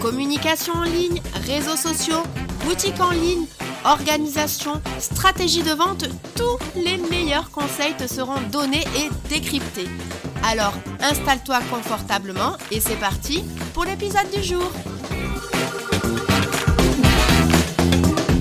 Communication en ligne, réseaux sociaux, boutique en ligne, organisation, stratégie de vente, tous les meilleurs conseils te seront donnés et décryptés. Alors installe-toi confortablement et c'est parti pour l'épisode du jour.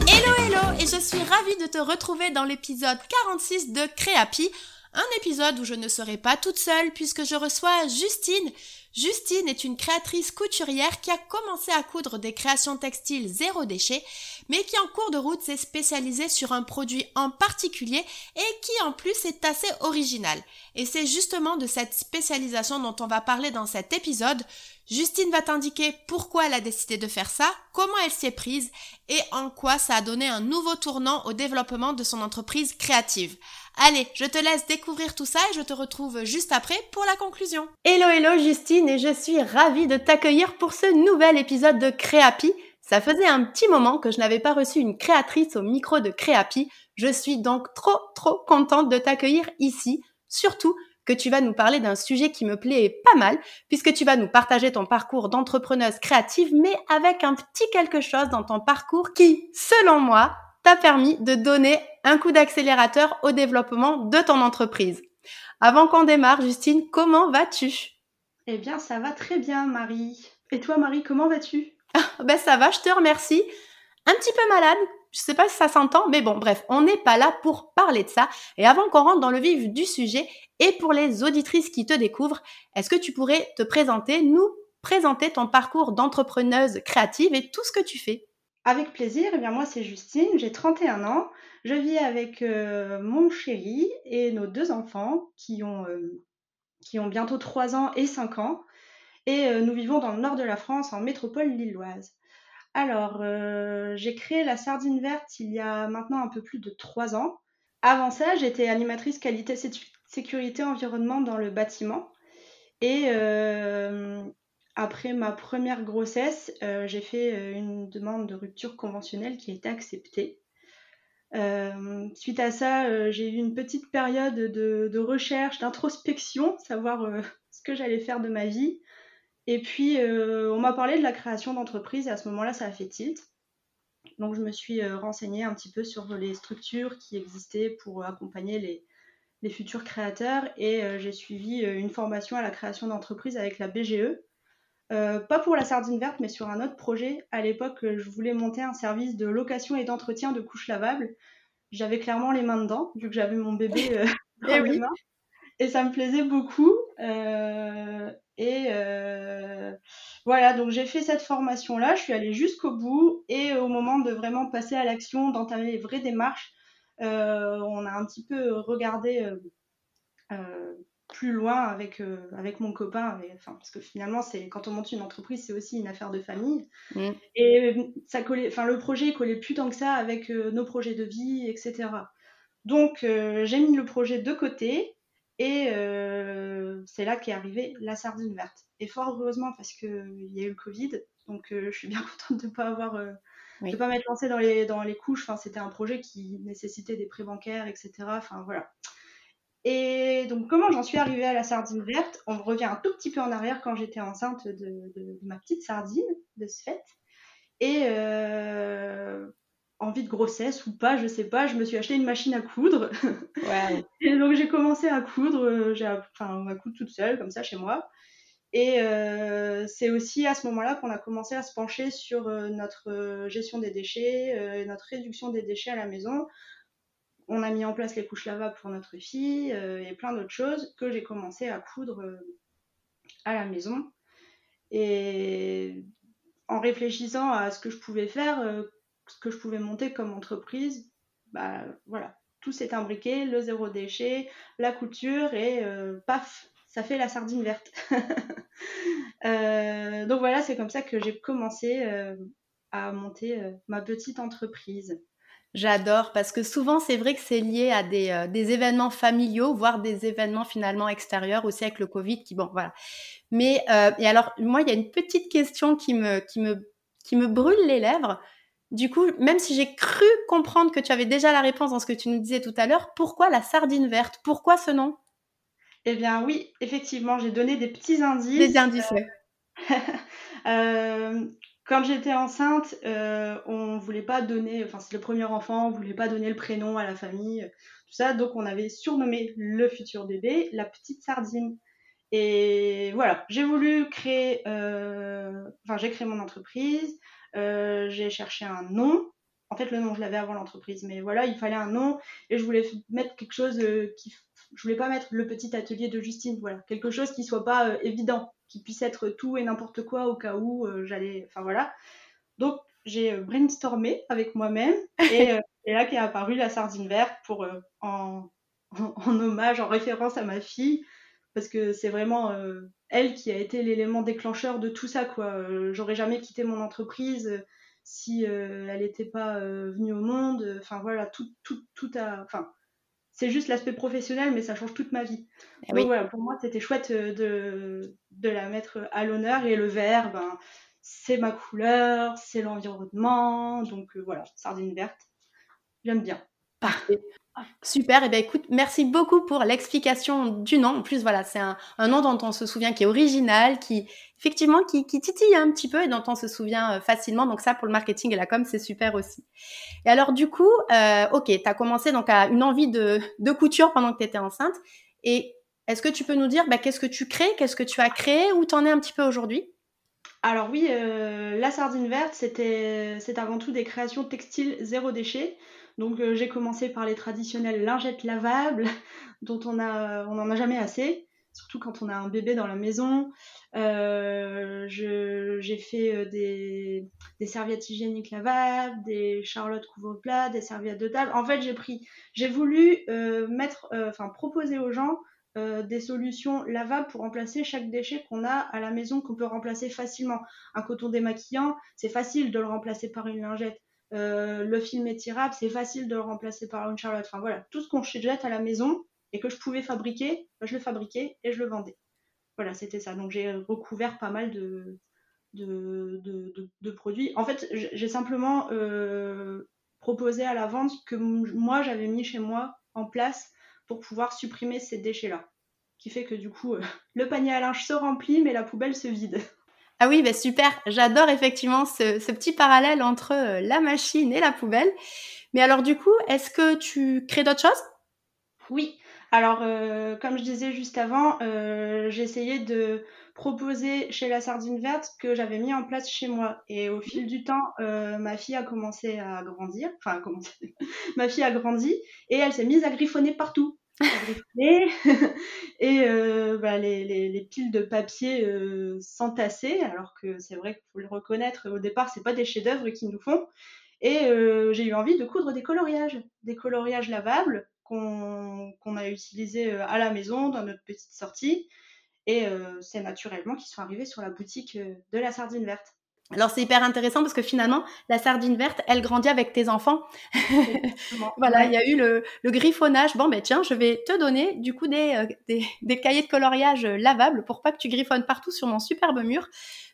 Hello hello et je suis ravie de te retrouver dans l'épisode 46 de Créapi, un épisode où je ne serai pas toute seule puisque je reçois Justine. Justine est une créatrice couturière qui a commencé à coudre des créations textiles zéro déchet, mais qui en cours de route s'est spécialisée sur un produit en particulier et qui en plus est assez original. Et c'est justement de cette spécialisation dont on va parler dans cet épisode. Justine va t'indiquer pourquoi elle a décidé de faire ça, comment elle s'y est prise et en quoi ça a donné un nouveau tournant au développement de son entreprise créative. Allez, je te laisse découvrir tout ça et je te retrouve juste après pour la conclusion. Hello hello Justine et je suis ravie de t'accueillir pour ce nouvel épisode de Créapi. Ça faisait un petit moment que je n'avais pas reçu une créatrice au micro de Créapi. Je suis donc trop trop contente de t'accueillir ici, surtout que tu vas nous parler d'un sujet qui me plaît pas mal, puisque tu vas nous partager ton parcours d'entrepreneuse créative, mais avec un petit quelque chose dans ton parcours qui, selon moi, t'a permis de donner un coup d'accélérateur au développement de ton entreprise. Avant qu'on démarre, Justine, comment vas-tu? Eh bien, ça va très bien, Marie. Et toi, Marie, comment vas-tu? Ben ça va, je te remercie. Un petit peu malade, je sais pas si ça s'entend, mais bon, bref, on n'est pas là pour parler de ça. Et avant qu'on rentre dans le vif du sujet, et pour les auditrices qui te découvrent, est-ce que tu pourrais te présenter, nous présenter ton parcours d'entrepreneuse créative et tout ce que tu fais? Avec plaisir, eh bien moi c'est Justine, j'ai 31 ans, je vis avec euh, mon chéri et nos deux enfants qui ont, euh, qui ont bientôt 3 ans et 5 ans. Et euh, nous vivons dans le nord de la France, en métropole lilloise. Alors, j'ai créé la Sardine Verte il y a maintenant un peu plus de 3 ans. Avant ça, j'étais animatrice qualité sécurité environnement dans le bâtiment. Et après ma première grossesse, j'ai fait une demande de rupture conventionnelle qui a été acceptée. Euh, suite à ça, euh, j'ai eu une petite période de, recherche, d'introspection, savoir euh, ce que j'allais faire de ma vie. Et puis, on m'a parlé de la création d'entreprise et à ce moment-là, ça a fait tilt. Donc, je me suis renseignée un petit peu sur les structures qui existaient pour accompagner les futurs créateurs et j'ai suivi une formation à la création d'entreprise avec la BGE. Pas pour la sardine verte, mais sur un autre projet. À l'époque, je voulais monter un service de location et d'entretien de couches lavables j'avais clairement les mains dedans, vu que j'avais mon bébé euh, dans et les mains. Et ça me plaisait beaucoup. Euh, et euh, voilà, donc j'ai fait cette formation-là, je suis allée jusqu'au bout. Et au moment de vraiment passer à l'action, d'entamer les vraies démarches, on a un petit peu regardé plus loin avec, euh, avec mon copain. enfin, parce que finalement, c'est quand on monte une entreprise, c'est aussi une affaire de famille. Mm. Et euh, ça collait, enfin, le projet collait plus tant que ça avec euh, nos projets de vie, etc. Donc, j'ai mis le projet de côté. Et c'est là qu'est arrivée la sardine verte. Et fort heureusement, parce qu'il y a eu le Covid, donc je suis bien contente de ne pas avoir de pas m'être lancée dans les, dans les couches. Enfin, c'était un projet qui nécessitait des prêts bancaires, etc. Enfin, voilà. Et donc, comment j'en suis arrivée à la sardine verte? On revient un tout petit peu en arrière quand j'étais enceinte de, ma petite sardine, de ce fait. Et euh, envie de grossesse ou pas, je sais pas, je me suis acheté une machine à coudre. et donc, j'ai commencé à coudre, j'ai, enfin, à coudre toute seule, comme ça, chez moi. Et euh, c'est aussi à ce moment-là qu'on a commencé à se pencher sur euh, notre gestion des déchets, notre réduction des déchets à la maison, on a mis en place les couches lavables pour notre fille euh, et plein d'autres choses que j'ai commencé à coudre euh, à la maison. Et en réfléchissant à ce que je pouvais faire, euh, ce que je pouvais monter comme entreprise, bah voilà, tout s'est imbriqué, le zéro déchet, la couture et paf, ça fait la sardine verte. donc voilà, c'est comme ça que j'ai commencé à monter ma petite entreprise. J'adore parce que souvent c'est vrai que c'est lié à des, des, événements familiaux, voire des événements finalement extérieurs aussi avec le Covid qui bon voilà. Mais et alors moi il y a une petite question qui me qui me qui me brûle les lèvres. Du coup, même si j'ai cru comprendre que tu avais déjà la réponse dans ce que tu nous disais tout à l'heure, pourquoi la sardine verte? Pourquoi ce nom? Eh bien oui, effectivement, j'ai donné des petits indices. Des indices, oui. Euh, quand j'étais enceinte, euh, on voulait pas donner, enfin c'est le premier enfant, on voulait pas donner le prénom à la famille, tout ça, donc on avait surnommé le futur bébé la petite sardine. Et voilà, j'ai voulu créer, euh, enfin j'ai créé mon entreprise, euh, j'ai cherché un nom. En fait, le nom, je l'avais avant l'entreprise, mais voilà, il fallait un nom et je voulais mettre quelque chose euh, qui. Je voulais pas mettre le petit atelier de Justine, voilà, quelque chose qui soit pas euh, évident, qui puisse être tout et n'importe quoi au cas où j'allais. Enfin voilà. Donc j'ai brainstormé avec moi-même et, et, là qu'est apparue la sardine verte pour en, en, hommage, en référence à ma fille, parce que c'est vraiment elle qui a été l'élément déclencheur de tout ça quoi. Euh, j'aurais jamais quitté mon entreprise euh, si euh, elle n'était pas venue au monde. Enfin voilà, tout tout tout a enfin c'est juste l'aspect professionnel, mais ça change toute ma vie. Eh Donc voilà, pour moi, c'était chouette de, de la mettre à l'honneur. Et le vert, ben, c'est ma couleur, c'est l'environnement. Donc voilà, sardine verte, j'aime bien. Parfait. Super, et eh bien écoute, merci beaucoup pour l'explication du nom. En plus, voilà, c'est un, nom dont on se souvient qui est original, qui effectivement qui, titille un petit peu et dont on se souvient euh, facilement. Donc ça, pour le marketing et la com, c'est super aussi. Et alors du coup, euh, ok, tu as commencé donc à une envie de, couture pendant que tu étais enceinte. Et est-ce que tu peux nous dire bah, qu'est-ce que tu crées, qu'est-ce que tu as créé, où tu en es un petit peu aujourd'hui? Alors oui, euh, la sardine verte, c'est avant tout des créations textiles zéro déchet. Donc euh, j'ai commencé par les traditionnelles lingettes lavables dont on n'en a jamais assez, surtout quand on a un bébé dans la maison. Euh, j'ai fait euh, des, serviettes hygiéniques lavables, des charlottes couvre-plat, des serviettes de table. En fait, j'ai pris, j'ai voulu mettre, proposer aux gens des solutions lavables pour remplacer chaque déchet qu'on a à la maison qu'on peut remplacer facilement. Un coton démaquillant, c'est facile de le remplacer par une lingette. Euh, le film est tirable, c'est facile de le remplacer par une Charlotte. Enfin voilà, tout ce qu'on jette à la maison et que je pouvais fabriquer, bah, je le fabriquais et je le vendais. Voilà, c'était ça. Donc j'ai recouvert pas mal de, de, produits. En fait, j'ai simplement euh, proposé à la vente que moi j'avais mis chez moi en place pour pouvoir supprimer ces déchets-là. Qui fait que du coup, euh, le panier à linge se remplit, mais la poubelle se vide. Ah oui, bah super. J'adore effectivement ce, petit parallèle entre euh, la machine et la poubelle. Mais alors du coup, est-ce que tu crées d'autres choses? Oui. Alors, euh, comme je disais juste avant, euh, essayé de proposer chez la sardine verte que j'avais mis en place chez moi. Et au fil du temps, ma fille a commencé à grandir. Enfin, ma fille a grandi et elle s'est mise à griffonner partout. et euh, bah, les, piles de papier euh, s'entassaient, alors que c'est vrai qu'il faut le reconnaître, au départ, c'est pas des chefs-d'œuvre qu'ils nous font. Et euh, j'ai eu envie de coudre des coloriages, des coloriages lavables qu'on a utilisés à la maison dans notre petite sortie. Et c'est naturellement qu'ils sont arrivés sur la boutique de la sardine verte. Alors c'est hyper intéressant parce que finalement, la sardine verte, elle grandit avec tes enfants. voilà, il y a eu le, griffonnage. Bon, ben tiens, je vais te donner du coup des, euh, des, cahiers de coloriage lavables pour pas que tu griffonnes partout sur mon superbe mur.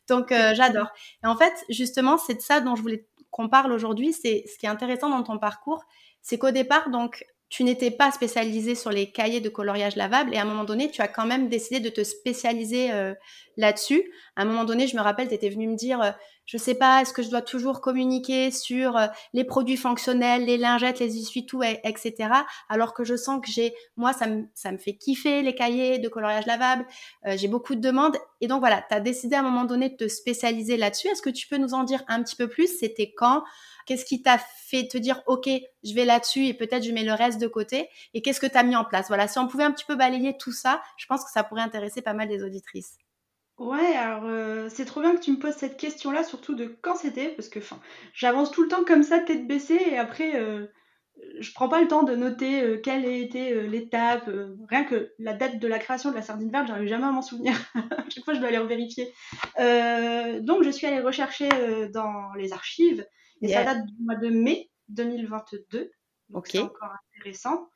Donc euh, j'adore. Et en fait, justement, c'est de ça dont je voulais qu'on parle aujourd'hui. C'est ce qui est intéressant dans ton parcours, c'est qu'au départ, donc tu n'étais pas spécialisé sur les cahiers de coloriage lavables et à un moment donné, tu as quand même décidé de te spécialiser euh, là-dessus. À un moment donné, je me rappelle, tu étais venu me dire, je euh, sais pas, est-ce que je dois toujours communiquer sur euh, les produits fonctionnels, les lingettes, les essuie-tout, etc. Alors que je sens que j'ai, moi, ça me, ça me fait kiffer les cahiers de coloriage lavable. j'ai beaucoup de demandes. Et donc voilà, tu as décidé à un moment donné de te spécialiser là-dessus. Est-ce que tu peux nous en dire un petit peu plus? C'était quand? Qu'est-ce qui t'a fait te dire, OK, je vais là-dessus et peut-être je mets le reste de côté? Et qu'est-ce que tu as mis en place? Voilà, si on pouvait un petit peu balayer tout ça, je pense que ça pourrait intéresser pas mal des auditrices. Ouais, alors euh, c'est trop bien que tu me poses cette question-là, surtout de quand c'était, parce que j'avance tout le temps comme ça, tête baissée, et après, euh, je prends pas le temps de noter euh, quelle a été euh, l'étape, rien que la date de la création de la sardine verte, j'arrive jamais à m'en souvenir. Chaque fois, je dois aller vérifier. donc, je suis allée rechercher dans les archives et ça date du mois de mai 2022. Donc, c'est encore intéressant.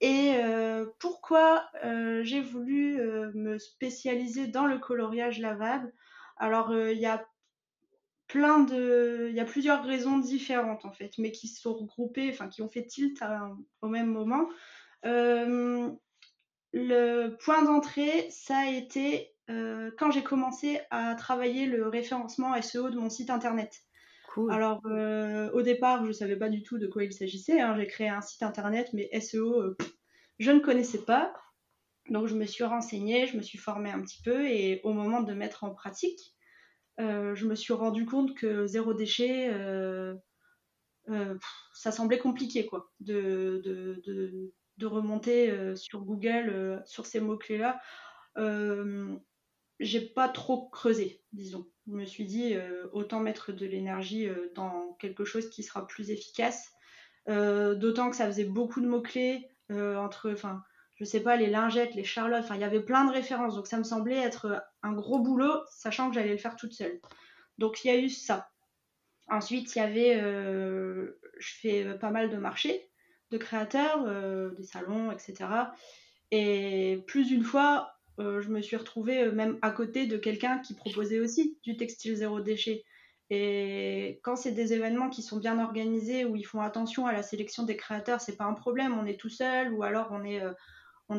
Et pourquoi j'ai voulu me spécialiser dans le coloriage lavable Alors, il y a plein de. Il y a plusieurs raisons différentes en fait, mais qui sont regroupées, enfin qui ont fait tilt au même moment. Euh, le point d'entrée, ça a été euh, quand j'ai commencé à travailler le référencement SEO de mon site internet. Alors, euh, au départ, je ne savais pas du tout de quoi il s'agissait. Hein. J'ai créé un site internet, mais SEO, je ne connaissais pas. Donc, je me suis renseignée, je me suis formée un petit peu, et au moment de mettre en pratique, euh, je me suis rendu compte que zéro déchet, euh, euh, ça semblait compliqué quoi, de, remonter sur Google sur ces mots-clés-là. J'ai pas trop creusé, disons. Je me suis dit, autant mettre de l'énergie dans quelque chose qui sera plus efficace. D'autant que ça faisait beaucoup de mots-clés entre, enfin, je sais pas, les lingettes, les charlottes, enfin, il y avait plein de références. Donc, ça me semblait être un gros boulot, sachant que j'allais le faire toute seule. Donc, il y a eu ça. Ensuite, il y avait, euh, je fais pas mal de marchés de créateurs, euh, des salons, etc. Et plus d'une fois, euh, je me suis retrouvée même à côté de quelqu'un qui proposait aussi du textile zéro déchet. Et quand c'est des événements qui sont bien organisés, où ils font attention à la sélection des créateurs, c'est pas un problème, on est tout seul, ou alors on est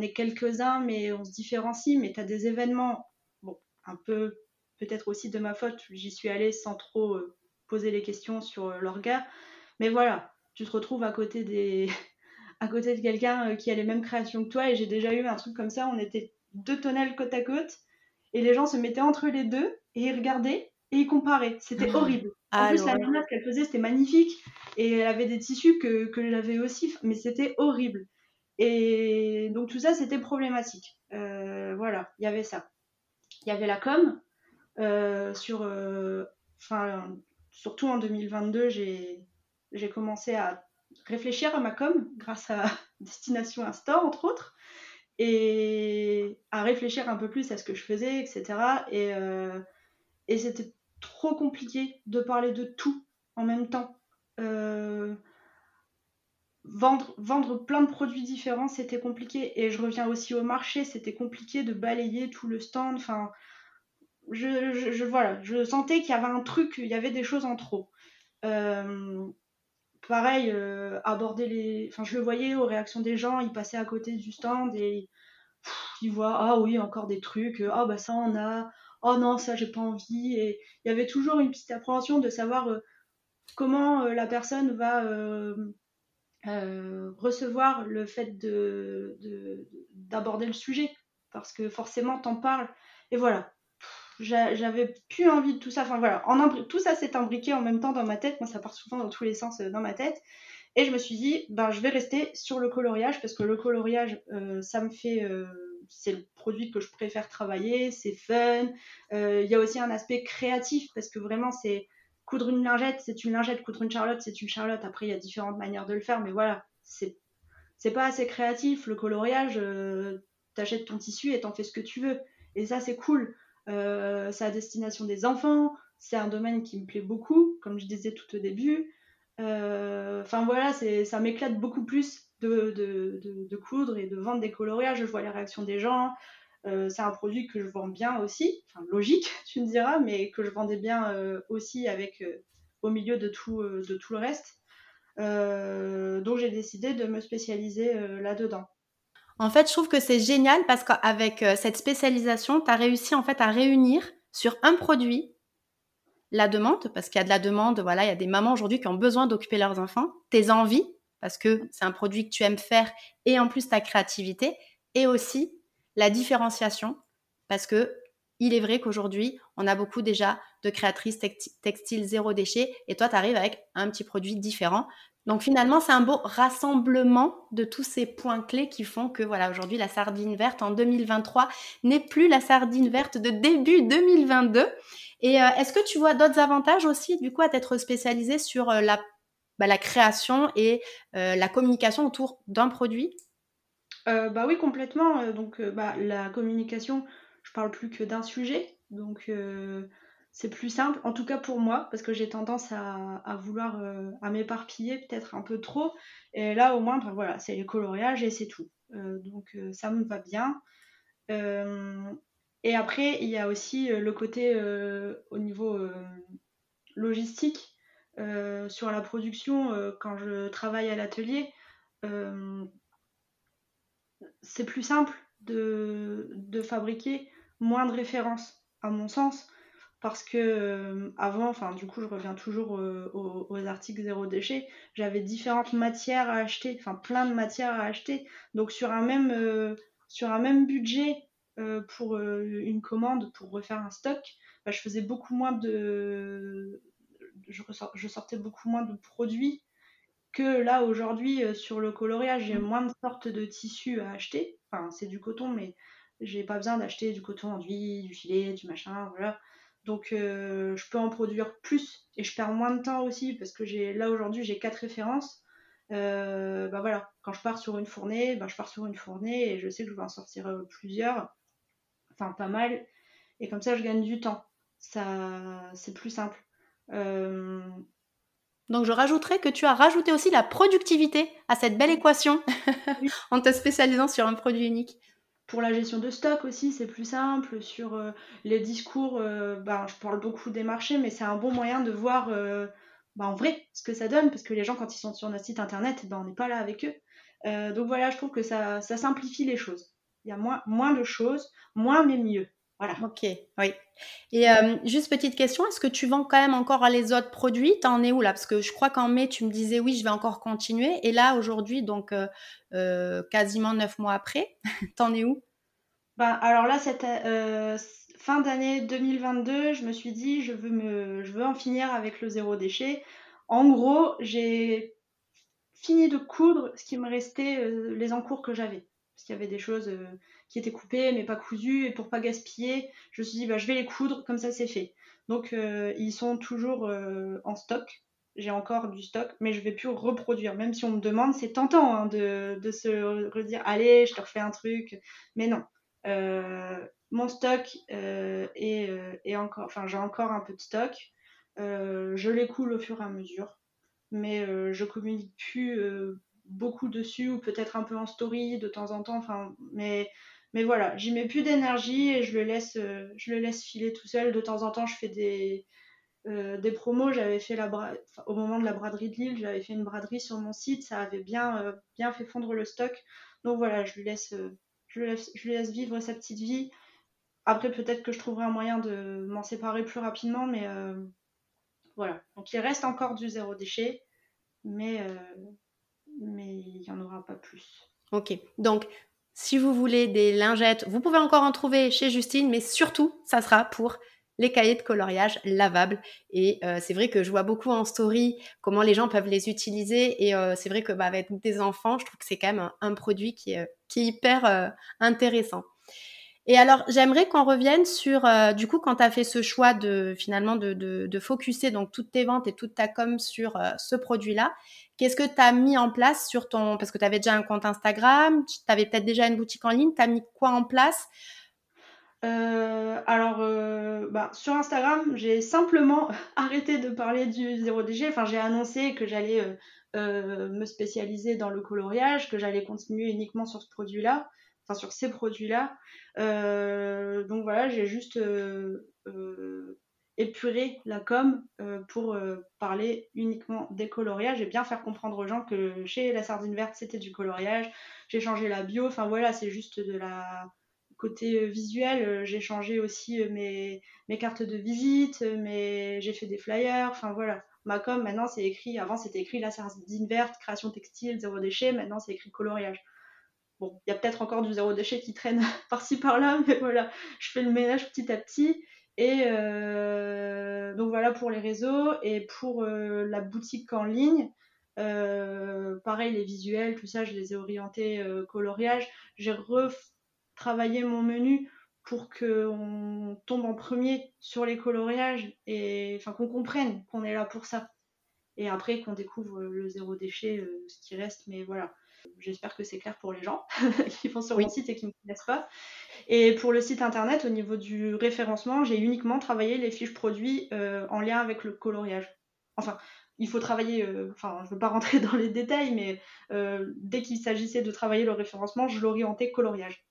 est quelques-uns, mais on se différencie. Mais tu as des événements, bon, un peu peut-être aussi de ma faute, j'y suis allée sans trop euh, poser les questions sur euh, leur. Mais voilà, tu te retrouves à côté des. à côté de quelqu'un euh, qui a les mêmes créations que toi, et j'ai déjà eu un truc comme ça, on était deux tonnelles côte à côte, et les gens se mettaient entre les deux, et ils regardaient, et ils comparaient. C'était ah. horrible. En ah, plus, la lumière qu'elle faisait, c'était magnifique, et elle avait des tissus que, que j'avais aussi, mais c'était horrible. Et donc tout ça, c'était problématique. Euh, voilà, il y avait ça. Il y avait la com. Euh, sur, euh, surtout en 2022, j'ai commencé à réfléchir à ma com grâce à Destination Insta, entre autres, et à réfléchir un peu plus à ce que je faisais, etc. Et, et c'était trop compliqué de parler de tout en même temps. Euh, vendre, plein de produits différents, c'était compliqué. Et je reviens aussi au marché, c'était compliqué de balayer tout le stand. Enfin, je, je, voilà, je sentais qu'il y avait un truc, il y avait des choses en trop. Euh, pareil, euh, aborder les. Enfin, je le voyais aux réactions des gens, ils passaient à côté du stand et ils voient Ah oui, encore des trucs, ah bah ça on a, oh non, ça j'ai pas envie. Et il y avait toujours une petite appréhension de savoir euh, comment la personne va euh, recevoir le fait de, d'aborder le sujet parce que forcément t'en parles et voilà j'avais plus envie de tout ça enfin voilà tout ça s'est imbriqué en même temps dans ma tête moi ça part souvent dans tous les sens euh, dans ma tête et je me suis dit ben je vais rester sur le coloriage parce que le coloriage euh, ça me fait c'est le produit que je préfère travailler c'est fun il y a aussi un aspect créatif parce que vraiment c'est coudre une lingette, c'est une lingette, coudre une charlotte, c'est une charlotte. Après, il y a différentes manières de le faire, mais voilà, c'est pas assez créatif. Le coloriage, euh, t'achètes ton tissu et t'en fais ce que tu veux. Et ça, c'est cool. Euh, c'est à destination des enfants. C'est un domaine qui me plaît beaucoup, comme je disais tout au début. Euh, enfin voilà, ça m'éclate beaucoup plus de, coudre et de vendre des coloriages. Je vois les réactions des gens. Euh, c'est un produit que je vends bien aussi, enfin logique, tu me diras, mais que je vendais bien aussi avec au milieu de tout le reste. donc j'ai décidé de me spécialiser là-dedans. En fait, je trouve que c'est génial parce qu'avec cette spécialisation, tu as réussi en fait à réunir sur un produit la demande, parce qu'il y a de la demande, voilà, il y a des mamans aujourd'hui qui ont besoin d'occuper leurs enfants, tes envies, parce que c'est un produit que tu aimes faire, et en plus ta créativité, et aussi la différenciation, parce que il est vrai qu'aujourd'hui, on a beaucoup déjà de créatrices textiles zéro déchet, et toi, tu arrives avec un petit produit différent. Donc finalement, c'est un beau rassemblement de tous ces points clés qui font que voilà, aujourd'hui, la sardine verte en 2023 n'est plus la sardine verte de début 2022. Et euh, est-ce que tu vois d'autres avantages aussi, du coup, à t'être spécialisé sur euh, la bah, la création et la communication autour d'un produit? Bah oui, complètement. Donc bah, la communication, je parle plus que d'un sujet. Donc c'est plus simple, en tout cas pour moi, parce que j'ai tendance à, vouloir à m'éparpiller peut-être un peu trop. Et là, au moins, ben voilà, c'est les coloriages et c'est tout. donc ça me va bien. et après, il y a aussi le côté au niveau logistique. sur la production, quand je travaille à l'atelier, c'est plus simple de, de, fabriquer moins de références, à mon sens parce que euh, avant, enfin du coup je reviens toujours euh, aux, articles zéro déchet, j'avais différentes matières à acheter, enfin plein de matières à acheter. Donc sur un même, euh, sur un même budget pour une commande, pour refaire un stock, bah, je faisais beaucoup moins de... Je, je, sortais beaucoup moins de produits que là aujourd'hui sur le coloriage, j'ai moins de sortes de tissus à acheter. Enfin c'est du coton mais j'ai pas besoin d'acheter du coton enduit, du filet, du machin, voilà. Donc euh, je peux en produire plus et je perds moins de temps aussi parce que j'ai là aujourd'hui j'ai quatre références. Euh, bah voilà, quand je pars sur une fournée, bah, je pars sur une fournée et je sais que je vais en sortir euh, plusieurs, enfin pas mal, et comme ça je gagne du temps. Ça, c'est plus simple. Donc je rajouterais que tu as rajouté aussi la productivité à cette belle équation en te spécialisant sur un produit unique. Pour la gestion de stock aussi, c'est plus simple. Sur euh, les discours, euh, ben, je parle beaucoup des marchés, mais c'est un bon moyen de voir euh, ben, en vrai ce que ça donne, parce que les gens, quand ils sont sur notre site internet, ben, on n'est pas là avec eux. donc voilà, je trouve que ça, simplifie les choses. Il y a moins, moins de choses, moins mais mieux. Voilà. Ok, oui. Et juste petite question, est-ce que tu vends quand même encore les autres produits? T'en es où là? Parce que je crois qu'en mai, tu me disais oui, je vais encore continuer. Et là, aujourd'hui, donc quasiment neuf mois après, t'en es où? Ben, Alors là, cette fin d'année 2022, je me suis dit, je veux, me, je veux en finir avec le zéro déchet. En gros, j'ai fini de coudre ce qui me restait, les encours que j'avais. Parce qu'il y avait des choses qui étaient coupées mais pas cousues. Et pour pas gaspiller, je me suis dit, bah, je vais les coudre, comme ça c'est fait. Donc ils sont toujours en stock. J'ai encore du stock, mais je vais plus reproduire. Même si on me demande, c'est tentant hein, de, de, se redire, allez, je te refais un truc. Mais non. mon stock est, encore, enfin j'ai encore un peu de stock. je les coule au fur et à mesure, mais je communique plus beaucoup dessus ou peut-être un peu en story de temps en temps. Enfin, mais, mais voilà, j'y mets plus d'énergie et je le laisse, euh, je le laisse filer tout seul. De temps en temps, je fais des, euh, des promos. J'avais fait la au moment de la braderie de Lille, j'avais fait une braderie sur mon site. Ça avait bien, euh, bien fait fondre le stock. Donc voilà, je lui laisse, je lui laisse vivre sa petite vie. Après, peut-être que je trouverai un moyen de m'en séparer plus rapidement, mais voilà. Donc il reste encore du zéro déchet, mais mais il n'y en aura pas plus. Ok, donc si vous voulez des lingettes, vous pouvez encore en trouver chez Justine, mais surtout, ça sera pour les cahiers de coloriage lavables. Et euh, c'est vrai que je vois beaucoup en story comment les gens peuvent les utiliser. Et euh, c'est vrai que bah, avec des enfants, je trouve que c'est quand même un, produit qui est, hyper euh, intéressant. Et alors, j'aimerais qu'on revienne sur, du coup, quand tu as fait ce choix de finalement de, de, de focuser donc toutes tes ventes et toute ta com sur ce produit-là, Qu'est-ce que tu as mis en place sur ton... Parce que tu avais déjà un compte Instagram, tu avais peut-être déjà une boutique en ligne, tu as mis quoi en place? Euh, alors, euh, bah, sur Instagram, j'ai simplement arrêté de parler du zéro déchet. Enfin, j'ai annoncé que j'allais euh, me spécialiser dans le coloriage, que j'allais continuer uniquement sur ce produit-là, enfin sur ces produits-là. donc voilà, j'ai juste épurer la com euh, pour euh, parler uniquement des coloriages et bien faire comprendre aux gens que chez la sardine verte c'était du coloriage. J'ai changé la bio, enfin voilà, c'est juste de la côté euh, visuel. J'ai changé aussi mes, cartes de visite, mais j'ai fait des flyers, enfin voilà. Ma com maintenant c'est écrit, avant c'était écrit la sardine verte, création textile, zéro déchet, maintenant c'est écrit coloriage. Bon, il y a peut-être encore du zéro déchet qui traîne par-ci par-là, mais voilà, je fais le ménage petit à petit. Et euh, donc voilà pour les réseaux et pour euh, la boutique en ligne. Euh, pareil, les visuels, tout ça, je les ai orientés coloriage. J'ai retravaillé mon menu pour qu'on tombe en premier sur les coloriages et enfin qu'on comprenne qu'on est là pour ça. et après qu'on découvre le zéro déchet, ce qui reste. Mais voilà, j'espère que c'est clair pour les gens qui vont sur mon site et qui ne me connaissent pas. Et pour le site internet, au niveau du référencement, j'ai uniquement travaillé les fiches produits en lien avec le coloriage. Enfin, il faut travailler, enfin, je ne veux pas rentrer dans les détails, mais dès qu'il s'agissait de travailler le référencement, je l'orientais coloriage.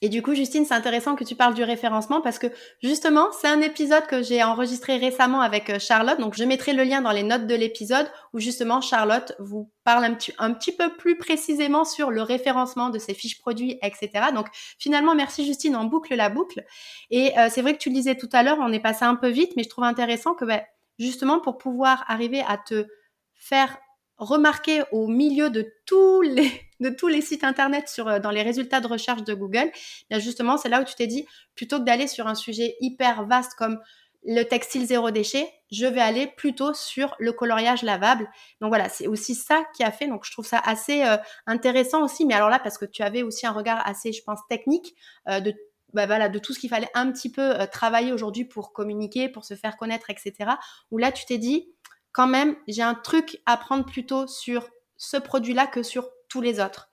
Et du coup, Justine, c'est intéressant que tu parles du référencement parce que justement, c'est un épisode que j'ai enregistré récemment avec euh, Charlotte. Donc, je mettrai le lien dans les notes de l'épisode où justement Charlotte vous parle un petit, un petit peu plus précisément sur le référencement de ses fiches produits, etc. Donc, finalement, merci Justine, on boucle la boucle. Et euh, c'est vrai que tu le disais tout à l'heure, on est passé un peu vite, mais je trouve intéressant que ben, justement pour pouvoir arriver à te faire remarquer au milieu de tous les, sites internet euh, dans les résultats de recherche de Google, bien justement, c'est là où tu t'es dit, plutôt que d'aller sur un sujet hyper vaste comme le textile zéro déchet, je vais aller plutôt sur le coloriage lavable. Donc voilà, c'est aussi ça qui a fait. Donc je trouve ça assez euh, intéressant aussi. Mais alors là, parce que tu avais aussi un regard assez, je pense, technique euh, de bah voilà, de tout ce qu'il fallait un petit peu travailler aujourd'hui pour communiquer, pour se faire connaître, etc. Où là, tu t'es dit, quand même, j'ai un truc à prendre plutôt sur ce produit-là que sur tous les autres.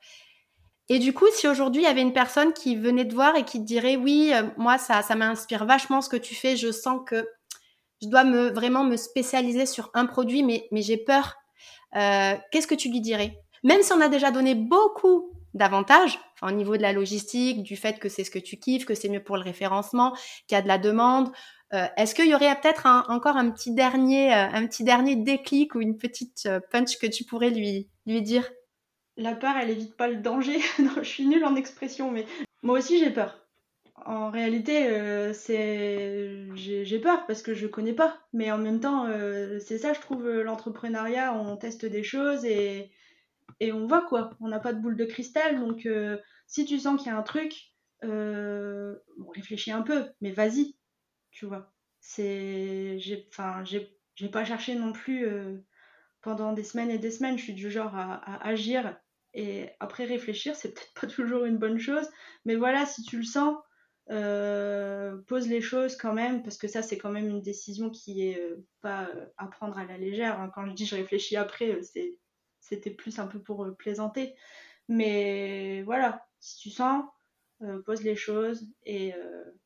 Et du coup, si aujourd'hui il y avait une personne qui venait te voir et qui te dirait oui, euh, moi ça, m'inspire vachement ce que tu fais, je sens que je dois me vraiment me spécialiser sur un produit, mais, j'ai peur. Euh, qu'est-ce que tu lui dirais? Même si on a déjà donné beaucoup d'avantages, au niveau de la logistique, du fait que c'est ce que tu kiffes, que c'est mieux pour le référencement, qu'il y a de la demande, est-ce qu'il y aurait peut-être encore un petit dernier, euh, un déclic ou une petite euh, punch que tu pourrais lui, dire? La peur, elle évite pas le danger. je suis nulle en expression, mais moi aussi j'ai peur. En réalité, j'ai peur parce que je connais pas. Mais en même temps, c'est ça, je trouve, l'entrepreneuriat. On teste des choses et, on voit quoi. On n'a pas de boule de cristal, donc si tu sens qu'il y a un truc, réfléchis un peu, mais vas-y, tu vois. C'est, j'ai, enfin, j'ai, pas cherché non plus euh, pendant des semaines et des semaines. Je suis du genre à, agir et après réfléchir, c'est peut-être pas toujours une bonne chose, mais voilà, si tu le sens, euh, pose les choses quand même, parce que ça, c'est quand même une décision qui est euh, pas à prendre à la légère. Hein. Quand je dis je réfléchis après, c'est, c'était plus un peu pour plaisanter. Mais voilà, si tu sens, pose les choses et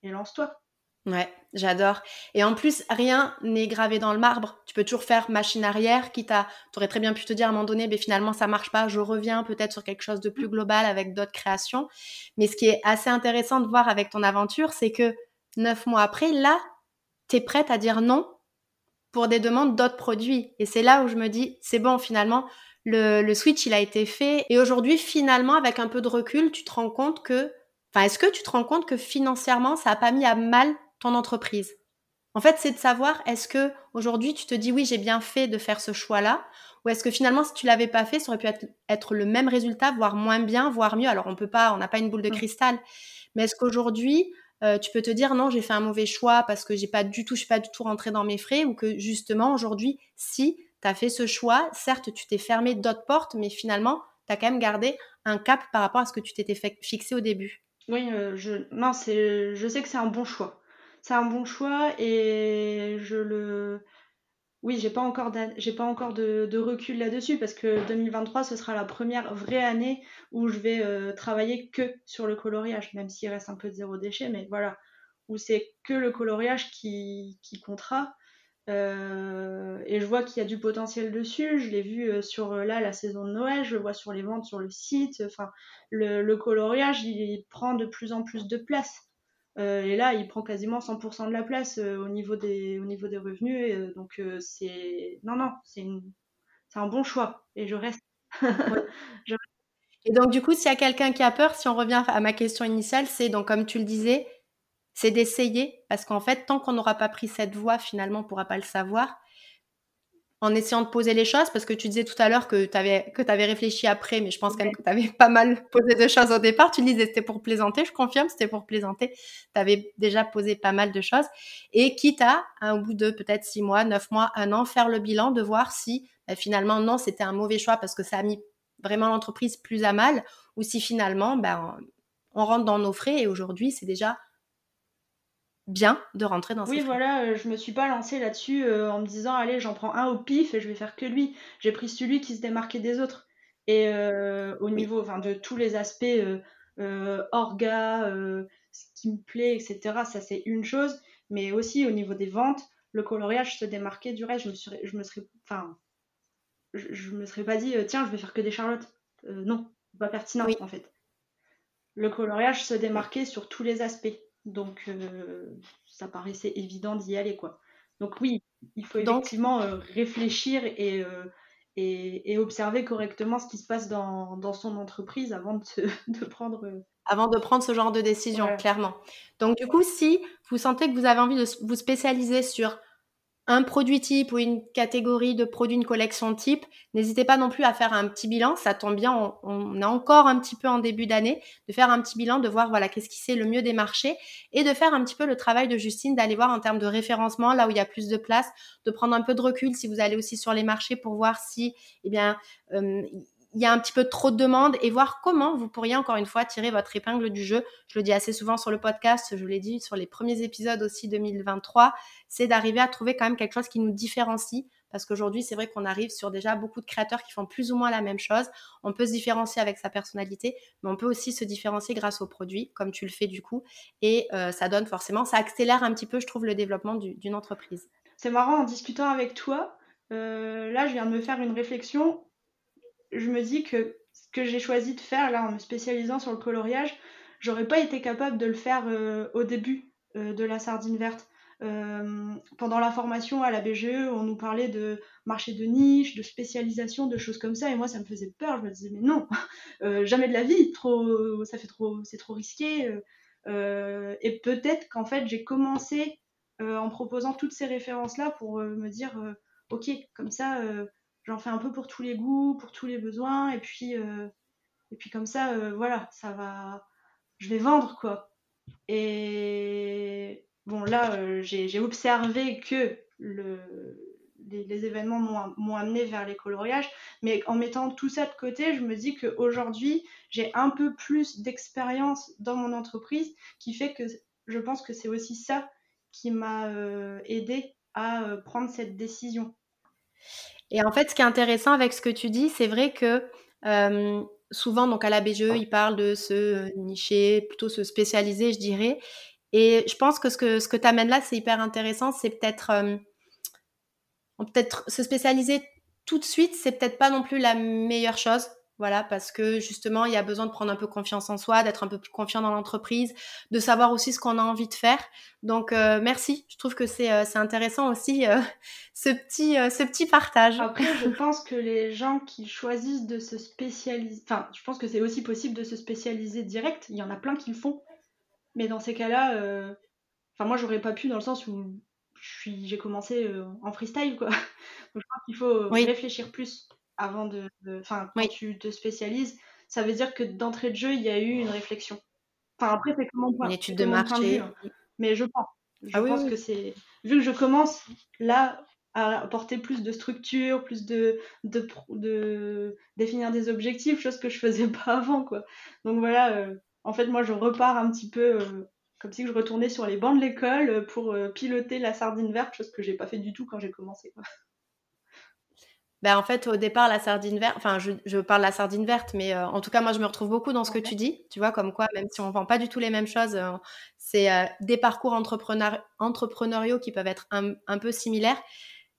lance-toi. Ouais, j'adore. Et en plus, rien n'est gravé dans le marbre. Tu peux toujours faire machine arrière, quitte à, aurais très bien pu te dire à un moment donné, mais finalement ça marche pas, je reviens peut-être sur quelque chose de plus global avec d'autres créations. Mais ce qui est assez intéressant de voir avec ton aventure, c'est que neuf mois après, là, tu es prête à dire non pour des demandes d'autres produits. Et c'est là où je me dis, c'est bon, finalement, le, le switch, il a été fait. Et aujourd'hui, finalement, avec un peu de recul, tu te rends compte que, enfin, est-ce que tu te rends compte que financièrement, ça a pas mis à mal ton entreprise. En fait, c'est de savoir est-ce que aujourd'hui tu te dis oui, j'ai bien fait de faire ce choix-là, ou est-ce que finalement si tu l'avais pas fait, ça aurait pu être, le même résultat, voire moins bien, voire mieux. Alors on peut pas, on n'a pas une boule de cristal, mais est-ce qu'aujourd'hui euh, tu peux te dire non, j'ai fait un mauvais choix parce que j'ai pas du tout, je suis pas du tout rentré dans mes frais, ou que justement aujourd'hui, si tu as fait ce choix, certes tu t'es fermé d'autres portes, mais finalement tu as quand même gardé un cap par rapport à ce que tu t'étais fixé au début? Oui, euh, je, non, je sais que c'est un bon choix c'est un bon choix et je le. Oui, j'ai pas encore, j'ai pas encore de, recul là-dessus parce que 2023, ce sera la première vraie année où je vais euh, travailler que sur le coloriage, même s'il reste un peu de zéro déchet, mais voilà, où c'est que le coloriage qui, qui comptera. Euh, et je vois qu'il y a du potentiel dessus. Je l'ai vu euh, sur là la saison de Noël, je le vois sur les ventes sur le site. Enfin, le, le coloriage, il prend de plus en plus de place. Euh, et là, il prend quasiment 100% de la place euh, au, niveau des, au niveau des revenus. Et, euh, donc, c'est. Non, non, c'est un bon choix. Et je reste. Et donc, du coup, s'il y a quelqu'un qui a peur, si on revient à ma question initiale, c'est donc, comme tu le disais, c'est d'essayer. Parce qu'en fait, tant qu'on n'aura pas pris cette voie, finalement, on ne pourra pas le savoir en essayant de poser les choses parce que tu disais tout à l'heure que tu avais, que avais réfléchi après, mais je pense quand même que tu avais pas mal posé de choses au départ. Tu disais c'était pour plaisanter, je confirme, c'était pour plaisanter. Tu avais déjà posé pas mal de choses. Et quitte à, au bout de peut-être six mois, neuf mois, un an, faire le bilan de voir si bah, finalement, non, c'était un mauvais choix parce que ça a mis vraiment l'entreprise plus à mal ou si finalement, ben, on rentre dans nos frais et aujourd'hui, c'est déjà bien de rentrer dans oui, voilà, euh, je me suis pas lancée là-dessus euh, en me disant allez, j'en prends un au pif et je vais faire que lui. J'ai pris celui qui se démarquait des autres. Et euh, au niveau enfin, de tous les aspects orga, ce qui me plaît, etc., ça c'est une chose. Mais aussi au niveau des ventes, le coloriage se démarquait du reste. Je me, serais, je me serais, enfin, je, me serais pas dit tiens, je vais faire que des charlottes. non, pas pertinent en fait. Le coloriage se démarquait sur tous les aspects. Donc, euh, ça paraissait évident d'y aller, quoi. Donc oui, il faut effectivement euh, réfléchir euh, et, et, observer correctement ce qui se passe dans, dans son entreprise avant de, de prendre... Avant de prendre ce genre de décision, clairement. Donc du coup, si vous sentez que vous avez envie de vous spécialiser sur un produit type ou une catégorie de produits, une collection type, n'hésitez pas non plus à faire un petit bilan. Ça tombe bien, on, est encore un petit peu en début d'année, de faire un petit bilan, de voir voilà qu'est-ce qui s'est le mieux des marchés et de faire un petit peu le travail de Justine, d'aller voir en termes de référencement là où il y a plus de place, de prendre un peu de recul si vous allez aussi sur les marchés pour voir si eh bien euh, il y a un petit peu trop de demandes et voir comment vous pourriez encore une fois tirer votre épingle du jeu. Je le dis assez souvent sur le podcast, je l'ai dit sur les premiers épisodes aussi 2023, c'est d'arriver à trouver quand même quelque chose qui nous différencie. Parce qu'aujourd'hui, c'est vrai qu'on arrive sur déjà beaucoup de créateurs qui font plus ou moins la même chose. On peut se différencier avec sa personnalité, mais on peut aussi se différencier grâce aux produits, comme tu le fais du coup. Et euh, ça donne forcément, ça accélère un petit peu, je trouve, le développement d'une entreprise. C'est marrant, en discutant avec toi, euh, là, je viens de me faire une réflexion je me dis que ce que j'ai choisi de faire là en me spécialisant sur le coloriage, j'aurais pas été capable de le faire euh, au début euh, de la sardine verte. Euh, pendant la formation à la BGE, on nous parlait de marché de niche, de spécialisation, de choses comme ça, et moi ça me faisait peur. Je me disais mais non, jamais de la vie, trop, ça fait trop, c'est trop risqué. et peut-être qu'en fait j'ai commencé en proposant toutes ces références là pour me dire ok comme ça j'en fais un peu pour tous les goûts, pour tous les besoins, et puis, euh, et puis comme ça, euh, voilà, ça va, je vais vendre quoi. Et bon, là, euh, j'ai observé que le, les, événements m'ont amené vers les coloriages, mais en mettant tout ça de côté, je me dis qu'aujourd'hui, j'ai un peu plus d'expérience dans mon entreprise qui fait que je pense que c'est aussi ça qui m'a aidé à prendre cette décision. Et en fait, ce qui est intéressant avec ce que tu dis, c'est vrai que euh, souvent, donc à la BGE, ils parlent de se nicher, plutôt se spécialiser, je dirais. Et je pense que ce que, ce tu amènes là, c'est hyper intéressant. C'est euh, peut-être se spécialiser tout de suite, c'est peut-être pas non plus la meilleure chose. Voilà, parce que justement, il y a besoin de prendre un peu confiance en soi, d'être un peu plus confiant dans l'entreprise, de savoir aussi ce qu'on a envie de faire. Donc, euh, merci. Je trouve que c'est euh, intéressant aussi euh, ce, petit, ce petit partage. Après, je pense que les gens qui choisissent de se spécialiser, enfin, je pense que c'est aussi possible de se spécialiser direct. Il y en a plein qui le font. Mais dans ces cas-là, enfin, moi, j'aurais pas pu dans le sens où j'ai commencé en freestyle, quoi. Donc, je pense qu'il faut réfléchir plus avant de. Enfin, quand tu te spécialises, ça veut dire que d'entrée de jeu, il y a eu une réflexion. Enfin, après, c'est comment Une étude de marché. Mais je pense. Je ah pense que c'est. Vu que je commence là à apporter plus de structure, plus de, de, de, définir des objectifs, chose que je faisais pas avant, quoi. Donc voilà, euh, en fait, moi, je repars un petit peu euh, comme si je retournais sur les bancs de l'école pour euh, piloter la sardine verte, chose que j'ai pas fait du tout quand j'ai commencé, quoi. Ben, en fait, au départ, la sardine verte, enfin, je, je, parle de la sardine verte, mais euh, en tout cas, moi, je me retrouve beaucoup dans ce que tu dis. Tu vois, comme quoi, même si on vend pas du tout les mêmes choses, euh, c'est euh, des parcours entrepreneuriaux qui peuvent être un, un peu similaires.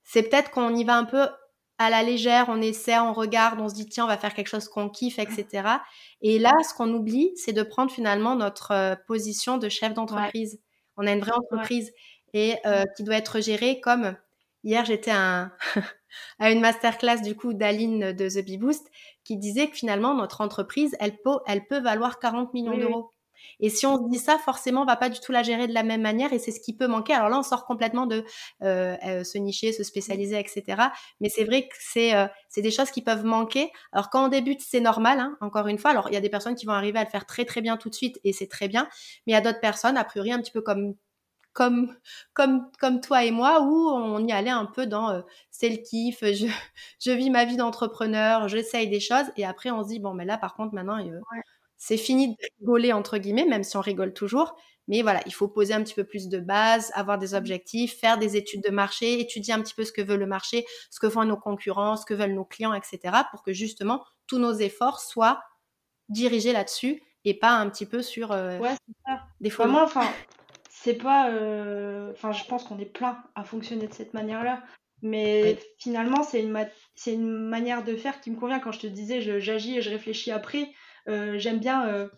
C'est peut-être qu'on y va un peu à la légère, on essaie, on regarde, on se dit, tiens, on va faire quelque chose qu'on kiffe, etc. Et là, ce qu'on oublie, c'est de prendre finalement notre position de chef d'entreprise. On a une vraie entreprise et qui doit être gérée comme Hier, j'étais à, à, une masterclass du coup d'Aline de The Bee Boost qui disait que finalement notre entreprise, elle peut, elle peut valoir 40 millions d'euros. Et si on se dit ça, forcément, on va pas du tout la gérer de la même manière et c'est ce qui peut manquer. Alors là, on sort complètement de euh, euh, se nicher, se spécialiser, etc. Mais c'est vrai que c'est euh, c'est des choses qui peuvent manquer. Alors quand on débute, c'est normal, hein, encore une fois. Alors il y a des personnes qui vont arriver à le faire très très bien tout de suite et c'est très bien. Mais il y a d'autres personnes, a priori un petit peu comme comme, comme, comme toi et moi, où on y allait un peu dans euh, c'est le kiff, je, je vis ma vie d'entrepreneur, j'essaye des choses, et après on se dit, bon, mais là par contre, maintenant, euh, c'est fini de rigoler, entre guillemets, même si on rigole toujours, Mais voilà, il faut poser un petit peu plus de base, avoir des objectifs, faire des études de marché, étudier un petit peu ce que veut le marché, ce que font nos concurrents, ce que veulent nos clients, etc. pour que justement tous nos efforts soient dirigés là-dessus et pas un petit peu sur euh, ouais, ça. des fois. Enfin, c'est pas. Euh, enfin, je pense qu'on est plein à fonctionner de cette manière-là. Mais finalement, c'est une, une manière de faire qui me convient. Quand je te disais, j'agis et je réfléchis après, euh, j'aime bien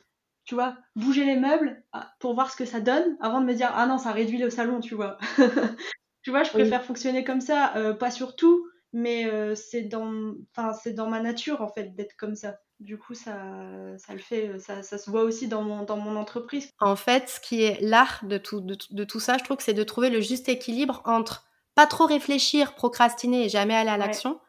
tu vois, bouger les meubles ah, pour voir ce que ça donne avant de me dire ah non, ça réduit le salon, tu vois. tu vois, je préfère fonctionner comme ça, euh, pas sur tout, mais euh, c'est dans, enfin, c'est dans ma nature en fait d'être comme ça. Du coup, ça, ça le fait, ça, ça se voit aussi dans mon, dans mon entreprise. En fait, ce qui est l'art de tout, de, de tout ça, je trouve que c'est de trouver le juste équilibre entre pas trop réfléchir, procrastiner et jamais aller à l'action,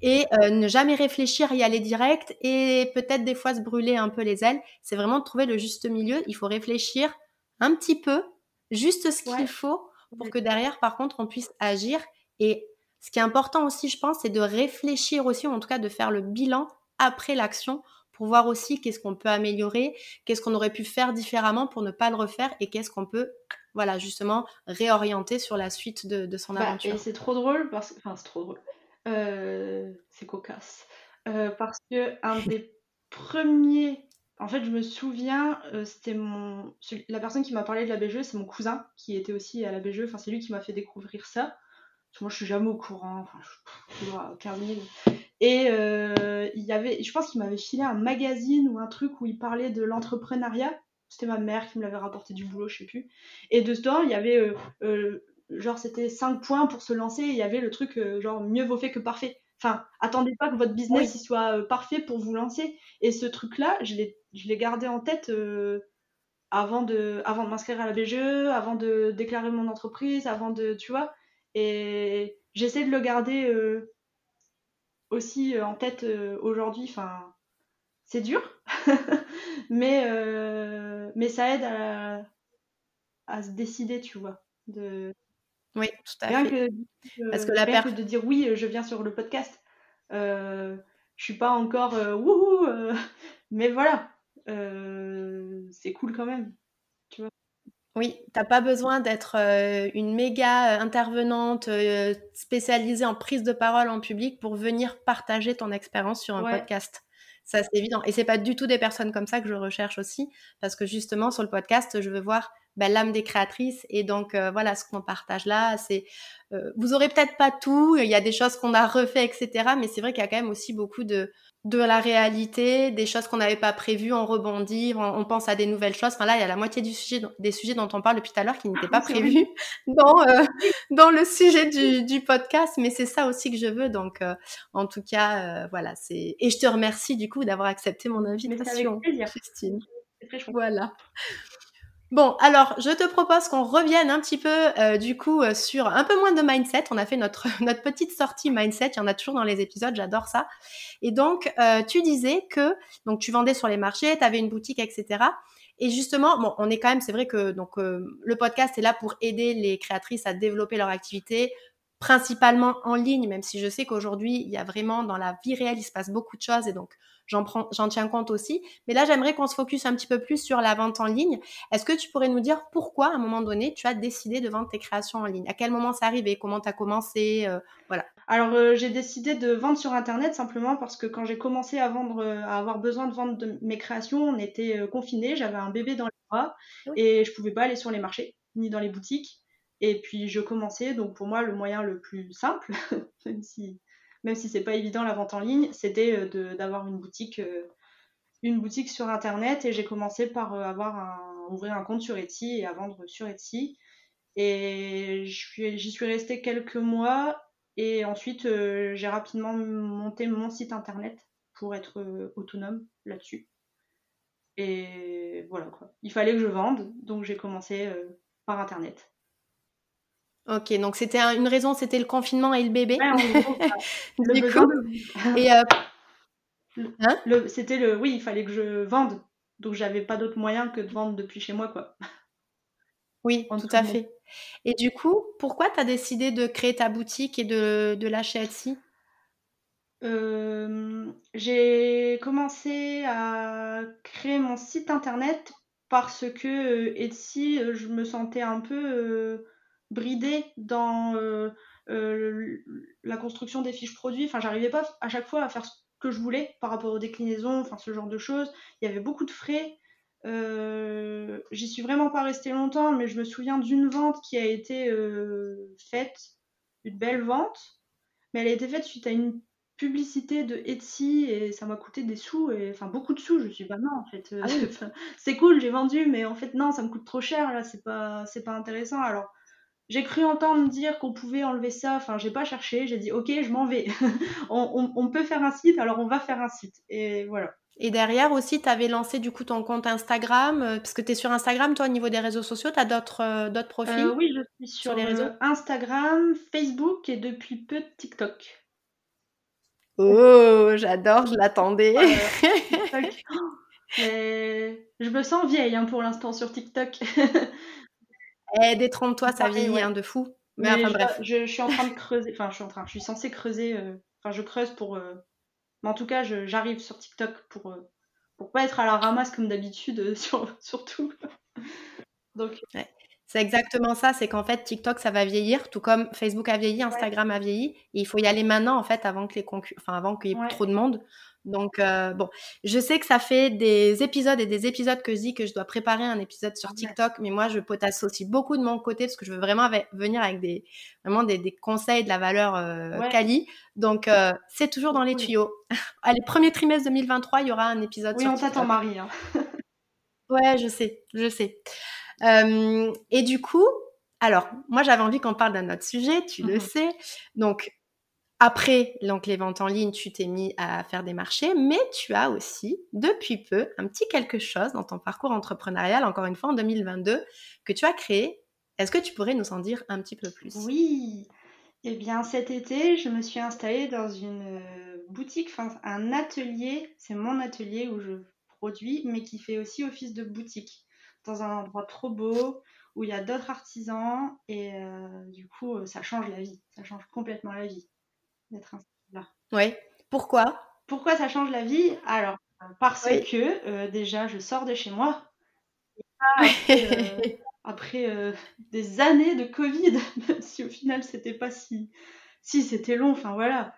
et euh, ne jamais réfléchir, y aller direct et peut-être des fois se brûler un peu les ailes. C'est vraiment de trouver le juste milieu. Il faut réfléchir un petit peu, juste ce qu'il faut pour que derrière, par contre, on puisse agir. Et ce qui est important aussi, je pense, c'est de réfléchir aussi, ou en tout cas de faire le bilan après l'action pour voir aussi qu'est-ce qu'on peut améliorer, qu'est-ce qu'on aurait pu faire différemment pour ne pas le refaire et qu'est-ce qu'on peut voilà, justement, réorienter sur la suite de, son bah, aventure. Et c'est trop drôle parce que, enfin, c'est trop drôle. Euh, c'est cocasse. Euh, parce que un des premiers. En fait, je me souviens, euh, c'était mon. La personne qui m'a parlé de la BGE, c'est mon cousin qui était aussi à la BGE. Enfin, c'est lui qui m'a fait découvrir ça. Moi, je suis jamais au courant. Enfin, je, je Et il y avait, je pense qu'il m'avait filé un magazine ou un truc où il parlait de l'entrepreneuriat. C'était ma mère qui me l'avait rapporté du boulot, je sais plus. Et dedans, il y avait genre c'était 5 points pour se lancer, il y avait le truc euh, genre mieux vaut fait que parfait. Enfin, attendez pas que votre business il soit euh, parfait pour vous lancer. Et ce truc-là, je l'ai gardé en tête euh, avant de, avant de m'inscrire à la BGE, avant de déclarer mon entreprise, avant de, tu vois. Et j'essaie de le garder aussi en tête aujourd'hui. Enfin, c'est dur, mais, mais ça aide à, à se décider, tu vois. De, oui, tout à fait. Que, Parce que la perte de dire oui, je viens sur le podcast. Euh, je suis pas encore euh, wouhou, euh, mais voilà, euh, c'est cool quand même. Tu vois. Oui, t'as pas besoin d'être une méga intervenante spécialisée en prise de parole en public pour venir partager ton expérience sur un podcast. Ça, c'est évident. Et c'est pas du tout des personnes comme ça que je recherche aussi, parce que justement, sur le podcast, je veux voir ben, l'âme des créatrices. Et donc, euh, voilà, ce qu'on partage là, c'est... Euh, vous aurez peut-être pas tout, il y a des choses qu'on a refait, etc. Mais c'est vrai qu'il y a quand même aussi beaucoup de, de la réalité, des choses qu'on n'avait pas prévues, on rebondit, on, pense à des nouvelles choses. Enfin là, il y a la moitié du sujet, des sujets dont on parle depuis tout à l'heure qui n'étaient pas prévus dans, euh, dans le sujet du, du podcast. Mais c'est ça aussi que je veux. Donc, en tout cas, voilà. c'est Et je te remercie du coup d'avoir accepté mon invitation, Christine. Voilà. Bon, alors je te propose qu'on revienne un petit peu euh, du coup euh, sur un peu moins de mindset. On a fait notre, notre petite sortie mindset, il y en a toujours dans les épisodes, j'adore ça. Et donc euh, tu disais que donc tu vendais sur les marchés, tu avais une boutique, etc. Et justement, bon, on est quand même, c'est vrai que donc le podcast est là pour aider les créatrices à développer leur activité, principalement en ligne, même si je sais qu'aujourd'hui il y a vraiment dans la vie réelle il se passe beaucoup de choses et donc j'en prends, j'en tiens compte aussi. Mais là, j'aimerais qu'on se focus un petit peu plus sur la vente en ligne. Est-ce que tu pourrais nous dire pourquoi, à un moment donné, tu as décidé de vendre tes créations en ligne? À quel moment ça arrivé Comment tu as commencé? Euh, Voilà. Alors, euh, j'ai décidé de vendre sur Internet simplement parce que quand j'ai commencé à vendre, euh, à avoir besoin de vendre de mes créations, on était confinés, j'avais un bébé dans les bras et je pouvais pas aller sur les marchés ni dans les boutiques. Et puis je commençais, donc pour moi le moyen le plus simple, même si même si c'est pas évident la vente en ligne, c'était euh, d'avoir une boutique, euh, une boutique sur internet et j'ai commencé par euh, avoir ouvrir un compte sur Etsy et à vendre sur Etsy. Et j'y suis restée quelques mois et ensuite j'ai rapidement monté mon site internet pour être autonome là-dessus. Et voilà quoi. Il fallait que je vende, donc j'ai commencé par internet. Ok, donc c'était une raison, c'était le confinement et le bébé. et euh, hein? le, c'était le, oui, il fallait que je vende, donc j'avais pas d'autre moyen que de vendre depuis chez moi, quoi. Oui, tout à fait. Et du coup, pourquoi tu as décidé de créer ta boutique et de, de lâcher Etsy? Euh, J'ai commencé à créer mon site internet parce que Etsy, je me sentais un peu bridée dans la construction des fiches produits. Enfin, j'arrivais pas à chaque fois à faire ce que je voulais par rapport aux déclinaisons, enfin ce genre de choses. Il y avait beaucoup de frais. J'y suis vraiment pas restée longtemps, mais je me souviens d'une vente qui a été faite, une belle vente, mais elle a été faite suite à une publicité de Etsy et ça m'a coûté des sous et enfin beaucoup de sous je suis pas non en fait euh, ah c'est cool j'ai vendu mais en fait non ça me coûte trop cher là c'est pas c'est pas intéressant alors j'ai cru entendre dire qu'on pouvait enlever ça enfin j'ai pas cherché j'ai dit ok je m'en vais on, peut faire un site alors on va faire un site et voilà et derrière aussi, tu avais lancé du coup ton compte Instagram, euh, parce que tu es sur Instagram, toi, au niveau des réseaux sociaux, tu as d'autres euh, d'autres profils Oui, je suis sur, les réseaux Instagram, Facebook et depuis peu TikTok. Oh, j'adore, je l'attendais. je me sens vieille hein, pour l'instant sur TikTok. eh, détrompe-toi, ça vieillit hein, de fou. Mais, enfin, je, bref. Je, suis en train de creuser, enfin, je suis en train, je suis censée creuser, euh, enfin, je creuse pour. Euh, mais en tout cas, j'arrive sur TikTok pour, euh, pour pas être à la ramasse comme d'habitude, sur, surtout. Donc. C'est exactement ça, c'est qu'en fait TikTok ça va vieillir, tout comme Facebook a vieilli, Instagram a vieilli, et il faut y aller maintenant en fait avant que les enfin avant qu'il y ait trop de monde. Donc euh, bon, je sais que ça fait des épisodes et des épisodes que je dis que je dois préparer un épisode sur TikTok, mais moi je potasse aussi beaucoup de mon côté parce que je veux vraiment venir avec des vraiment des, conseils de la valeur euh, quali. Donc euh, c'est toujours dans les tuyaux. Allez, premier trimestre 2023, il y aura un épisode. Oui, on t'attend Marie. Hein. ouais, je sais, je sais. Euh, et du coup, alors, moi, j'avais envie qu'on parle d'un autre sujet, tu le mhm. sais. Donc, après les ventes en ligne, tu t'es mis à faire des marchés, mais tu as aussi, depuis peu, un petit quelque chose dans ton parcours entrepreneurial, encore une fois en 2022, que tu as créé. Est-ce que tu pourrais nous en dire un petit peu plus? Oui. Eh bien, cet été, je me suis installée dans une euh, boutique, enfin un atelier. C'est mon atelier où je produis, mais qui fait aussi office de boutique dans un endroit trop beau où il y a d'autres artisans et euh, du coup euh, ça change la vie, ça change complètement la vie d'être. Oui. Pourquoi? Pourquoi ça change la vie? Alors parce que euh, déjà je sors de chez moi. après, des années de Covid, si au final c'était pas si si c'était long, enfin voilà,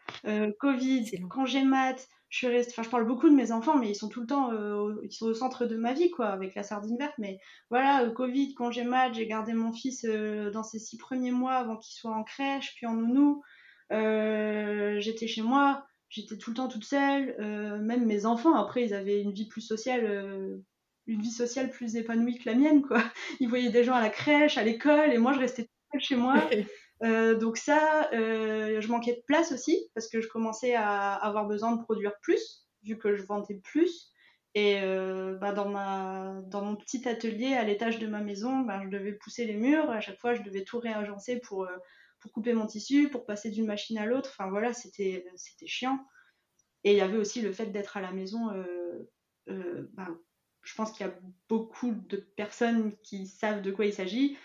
Covid, congé mat, je suis enfin je parle beaucoup de mes enfants mais ils sont tout le temps euh, ils sont au centre de ma vie quoi avec la sardine verte. Mais voilà euh, Covid congé mat j'ai gardé mon fils euh, dans ses six premiers mois avant qu'il soit en crèche puis en nounou j'étais chez moi j'étais tout le temps toute seule même mes enfants après ils avaient une vie plus sociale une vie sociale plus épanouie que la mienne quoi ils voyaient des gens à la crèche à l'école et moi je restais toute seule chez moi Euh, donc ça, euh, je manquais de place aussi parce que je commençais à avoir besoin de produire plus vu que je vendais plus. Et euh, bah dans, ma, dans mon petit atelier à l'étage de ma maison, bah, je devais pousser les murs. À chaque fois, je devais tout réagencer pour, pour couper mon tissu, pour passer d'une machine à l'autre. Enfin voilà, c'était chiant. Et il y avait aussi le fait d'être à la maison. Bah, je pense qu'il y a beaucoup de personnes qui savent de quoi il s'agit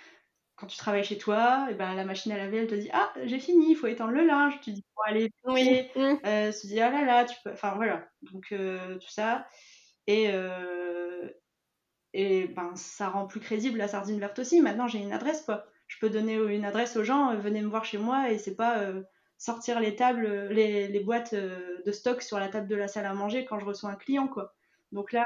quand tu travailles chez toi, et ben, la machine à laver, elle te dit Ah, j'ai fini, il faut étendre le linge. Tu dis Faut aller. Oui. Euh, tu dis Ah là là, tu peux. Enfin voilà. Donc euh, tout ça. Et, euh, et ben, ça rend plus crédible la sardine verte aussi. Maintenant, j'ai une adresse, quoi. Je peux donner une adresse aux gens, venez me voir chez moi, et c'est pas sortir les tables, les, les boîtes de stock sur la table de la salle à manger quand je reçois un client, quoi. Donc là.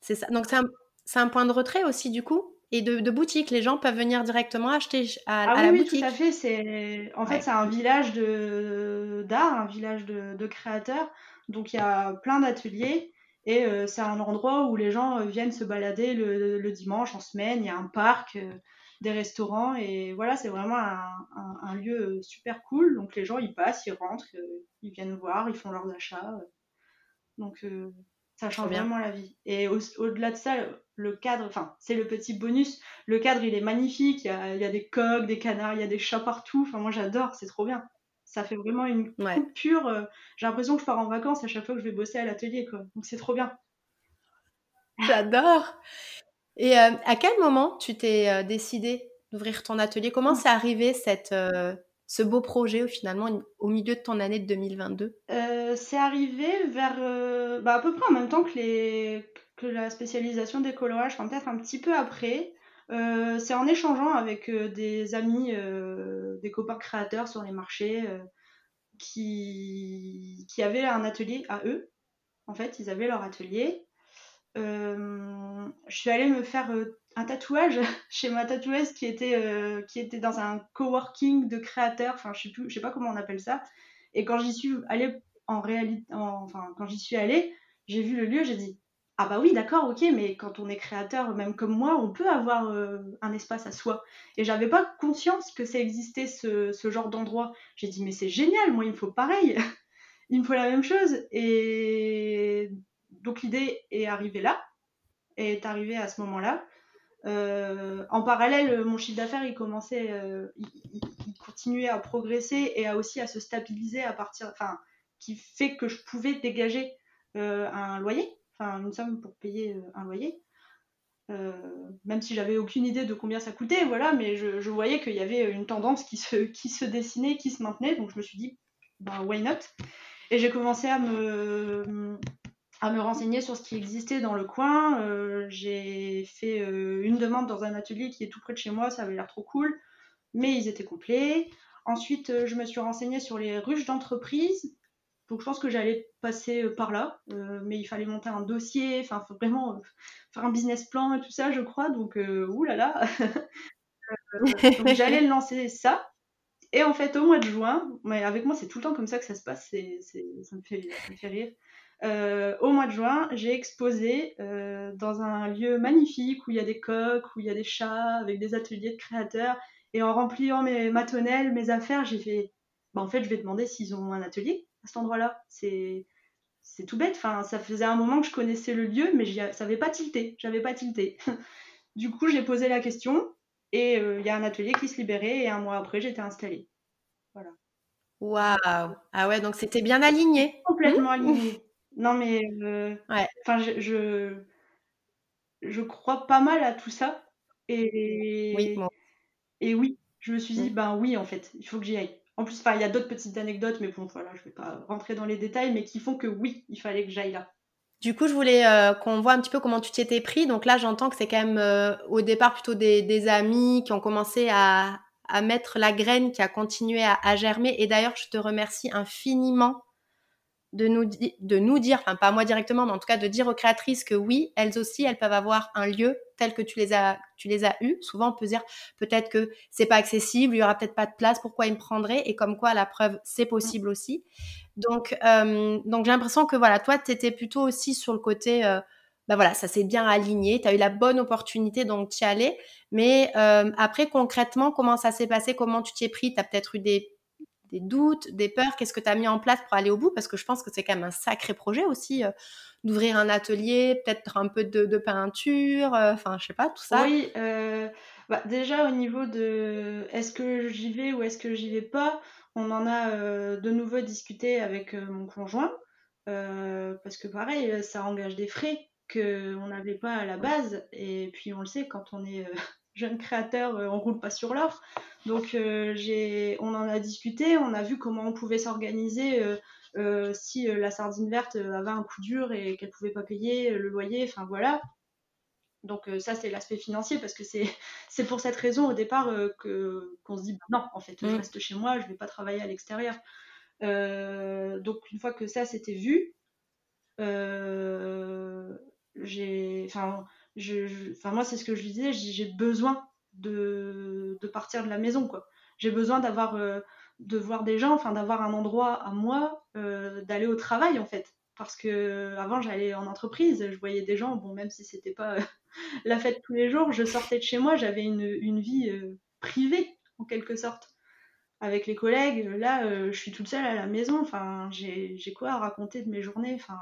C'est ça. Donc c'est un, un point de retrait aussi, du coup et de, boutique. Les gens peuvent venir directement acheter à, ah oui, la oui, boutique. tout à fait. C'est en fait c'est un village de d'art, un village de, créateurs. Donc il y a plein d'ateliers et euh, c'est un endroit où les gens euh, viennent se balader le, dimanche en semaine. Il y a un parc, euh, des restaurants et voilà, c'est vraiment un, lieu super cool. Donc les gens ils passent, ils rentrent, ils viennent voir, ils font leurs achats. Donc ça change vraiment la vie. Et au-delà de ça, le cadre, enfin, c'est le petit bonus. Le cadre, il est magnifique. Il y a, il y a des coques, des canards, il y a des chats partout. Enfin, moi, j'adore. C'est trop bien. Ça fait vraiment une coupure. Euh, j'ai l'impression que je pars en vacances à chaque fois que je vais bosser à l'atelier, quoi. Donc, c'est trop bien. J'adore. Et euh, à quel moment tu t'es euh, décidé d'ouvrir ton atelier? Comment c'est arrivé cette ce beau projet finalement au milieu de ton année de 2022 C'est arrivé vers bah, à peu près en même temps que, les, que la spécialisation des colorages, enfin peut-être un petit peu après. c'est en échangeant avec des amis, des copains créateurs sur les marchés qui, qui avaient un atelier à eux. En fait, ils avaient leur atelier. Je suis allée me faire un tatouage chez ma tatoueuse qui était, euh, qui était dans un coworking de créateurs, enfin je sais pas comment on appelle ça. Et quand j'y suis allée en réalité, enfin quand j'y suis allée, j'ai vu le lieu, j'ai dit ah bah oui d'accord ok mais quand on est créateur même comme moi on peut avoir euh, un espace à soi et j'avais pas conscience que ça existait ce, ce genre d'endroit. J'ai dit mais c'est génial moi il me faut pareil. Il me faut la même chose et donc l'idée est arrivée là est arrivée à ce moment là euh, en parallèle, mon chiffre d'affaires, il commençait, euh, il, continuait à progresser et à aussi à se stabiliser à partir, enfin, qui fait que je pouvais dégager euh, un loyer, enfin, une somme pour payer un loyer. même si j'avais aucune idée de combien ça coûtait, voilà, mais je, voyais qu'il y avait une tendance qui se, qui se dessinait, qui se maintenait, donc je me suis dit, ben, why not? Et j'ai commencé à me, à me renseigner sur ce qui existait dans le coin. Euh, j'ai fait euh, une demande dans un atelier qui est tout près de chez moi, ça avait l'air trop cool, mais ils étaient complets. Ensuite, euh, je me suis renseignée sur les ruches d'entreprise. Donc je pense que j'allais passer par là, mais il fallait monter un dossier, enfin vraiment faire un business plan et tout ça, je crois. Donc oulala, donc j'allais lancer ça. Et en fait, au mois de juin, mais avec moi c'est tout le temps comme ça que ça se passe, ça, me fait, ça me fait rire. Euh, au mois de juin, j'ai exposé euh, dans un lieu magnifique où il y a des coques, où il y a des chats, avec des ateliers de créateurs. Et en rempliant mes, ma mes affaires, j'ai fait, bah, en fait, je vais demander s'ils ont un atelier à cet endroit-là. C'est c'est tout bête. Enfin, ça faisait un moment que je connaissais le lieu, mais ça n'avait pas tilté. J'avais pas tilté. du coup, j'ai posé la question et euh, il y a un atelier qui se libérait et un mois après, j'étais installée. Voilà. Waouh Ah ouais, donc c'était bien aligné. Complètement aligné. Non, mais euh, enfin, je, je, crois pas mal à tout ça. Et oui, et oui je me suis dit, mm. ben oui, en fait, il faut que j'y aille. En plus, il y a d'autres petites anecdotes, mais bon, voilà, je vais pas rentrer dans les détails, mais qui font que oui, il fallait que j'aille là. Du coup, je voulais euh, qu'on voit un petit peu comment tu t'y étais pris. Donc là, j'entends que c'est quand même euh, au départ plutôt des, amis qui ont commencé à, mettre la graine, qui a continué à germer. Et d'ailleurs, je te remercie infiniment de nous, de nous dire, enfin pas moi directement, mais en tout cas de dire aux créatrices que oui, elles aussi, elles peuvent avoir un lieu tel que tu les as, tu les as eu. Souvent, on peut dire peut-être que c'est pas accessible, il y aura peut-être pas de place, pourquoi ils me prendraient? Et comme quoi, la preuve, c'est possible aussi. Donc, euh, donc j'ai l'impression que voilà, toi, tu étais plutôt aussi sur le côté, euh, bah voilà, ça s'est bien aligné, tu as eu la bonne opportunité, donc tu y allais. Mais euh, après, concrètement, comment ça s'est passé? Comment tu t'y es pris? Tu as peut-être eu des des doutes, des peurs Qu'est-ce que tu as mis en place pour aller au bout? Parce que je pense que c'est quand même un sacré projet aussi euh, d'ouvrir un atelier, peut-être un peu de, peinture, euh, enfin, je sais pas, tout ça. Oui, euh, bah, déjà au niveau de est-ce que j'y vais ou est-ce que j'y vais pas, on en a de nouveau discuté avec mon conjoint. parce que pareil, ça engage des frais qu'on n'avait pas à la base. Et puis on le sait, quand on est jeune créateur, on roule pas sur l'or. Donc euh, on en a discuté, on a vu comment on pouvait s'organiser euh, euh, si la sardine verte avait un coup dur et qu'elle pouvait pas payer le loyer, enfin voilà. Donc ça c'est l'aspect financier parce que c'est pour cette raison au départ que qu'on se dit bah, non en fait je mm. reste chez moi, je vais pas travailler à l'extérieur. donc une fois que ça c'était vu, j'ai enfin moi c'est ce que je disais, j'ai besoin de, partir de la maison, quoi. J'ai besoin d'avoir euh, de voir des gens, enfin d'avoir un endroit à moi, euh, d'aller au travail en fait. Parce que avant j'allais en entreprise, je voyais des gens, bon même si c'était pas la fête tous les jours, je sortais de chez moi, j'avais une, vie euh, privée en quelque sorte avec les collègues. Là, je suis toute seule à la maison. Enfin, j'ai quoi à raconter de mes journées Enfin,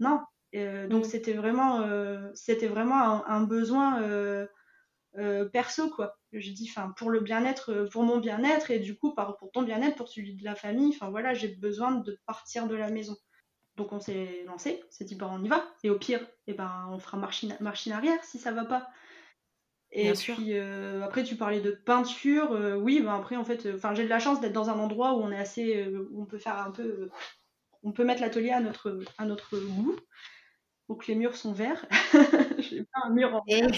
non. Donc mm. c'était vraiment, c'était vraiment un besoin euh, perso quoi. J'ai dit enfin pour le bien-être, euh, pour mon bien-être et du coup pour ton bien-être, pour celui de la famille. Enfin voilà, j'ai besoin de partir de la maison. Donc on s'est lancé, on s'est dit bah on y va et au pire, et eh ben on fera marche, marche arrière si ça va pas. Et puis après tu parlais de peinture, oui, ben après en fait, enfin j'ai de la chance d'être dans un endroit où on est assez, où on peut faire un peu, on peut mettre l'atelier à notre à notre goût. Donc les murs sont verts. J'ai pas un mur en vert.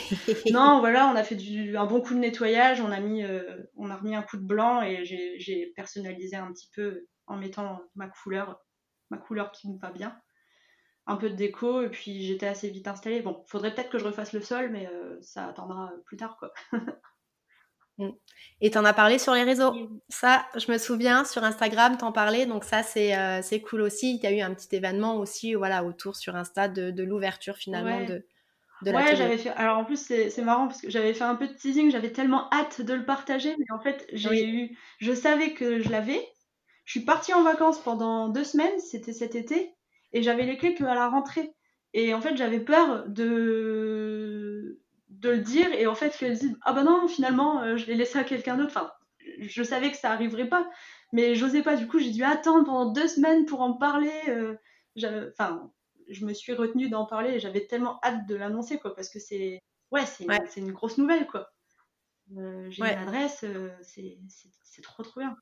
non, voilà, on a fait du, un bon coup de nettoyage, on a mis, on a remis un coup de blanc et j'ai personnalisé un petit peu en mettant ma couleur, ma couleur qui me va bien un peu de déco et puis j'étais assez vite installée. Bon, faudrait peut-être que je refasse le sol, mais euh, ça attendra plus tard, quoi. Mm. Et t'en as parlé sur les réseaux. Ça, je me souviens, sur Instagram, t'en parlais. Donc ça, c'est euh, cool aussi. Il y a eu un petit événement aussi voilà, autour sur Insta de, de l'ouverture finalement de, de Ouais, j'avais fait... Alors en plus, c'est marrant parce que j'avais fait un peu de teasing. J'avais tellement hâte de le partager. Mais en fait, j'ai eu... Je savais que je l'avais. Je suis partie en vacances pendant deux semaines. C'était cet été et j'avais les clés qu'à la rentrée. Et en fait, j'avais peur de de le dire et en fait qu'elle dise ah bah non finalement euh, je l'ai laissé à quelqu'un d'autre enfin je savais que ça arriverait pas mais j'osais pas. Du coup j'ai dû attendre pendant deux semaines pour en parler euh, enfin je me suis retenue d'en parler et j'avais tellement hâte de l'annoncer quoi parce que c'est ouais c'est une grosse nouvelle quoi. Euh, j'ai une adresse c'est trop trop bien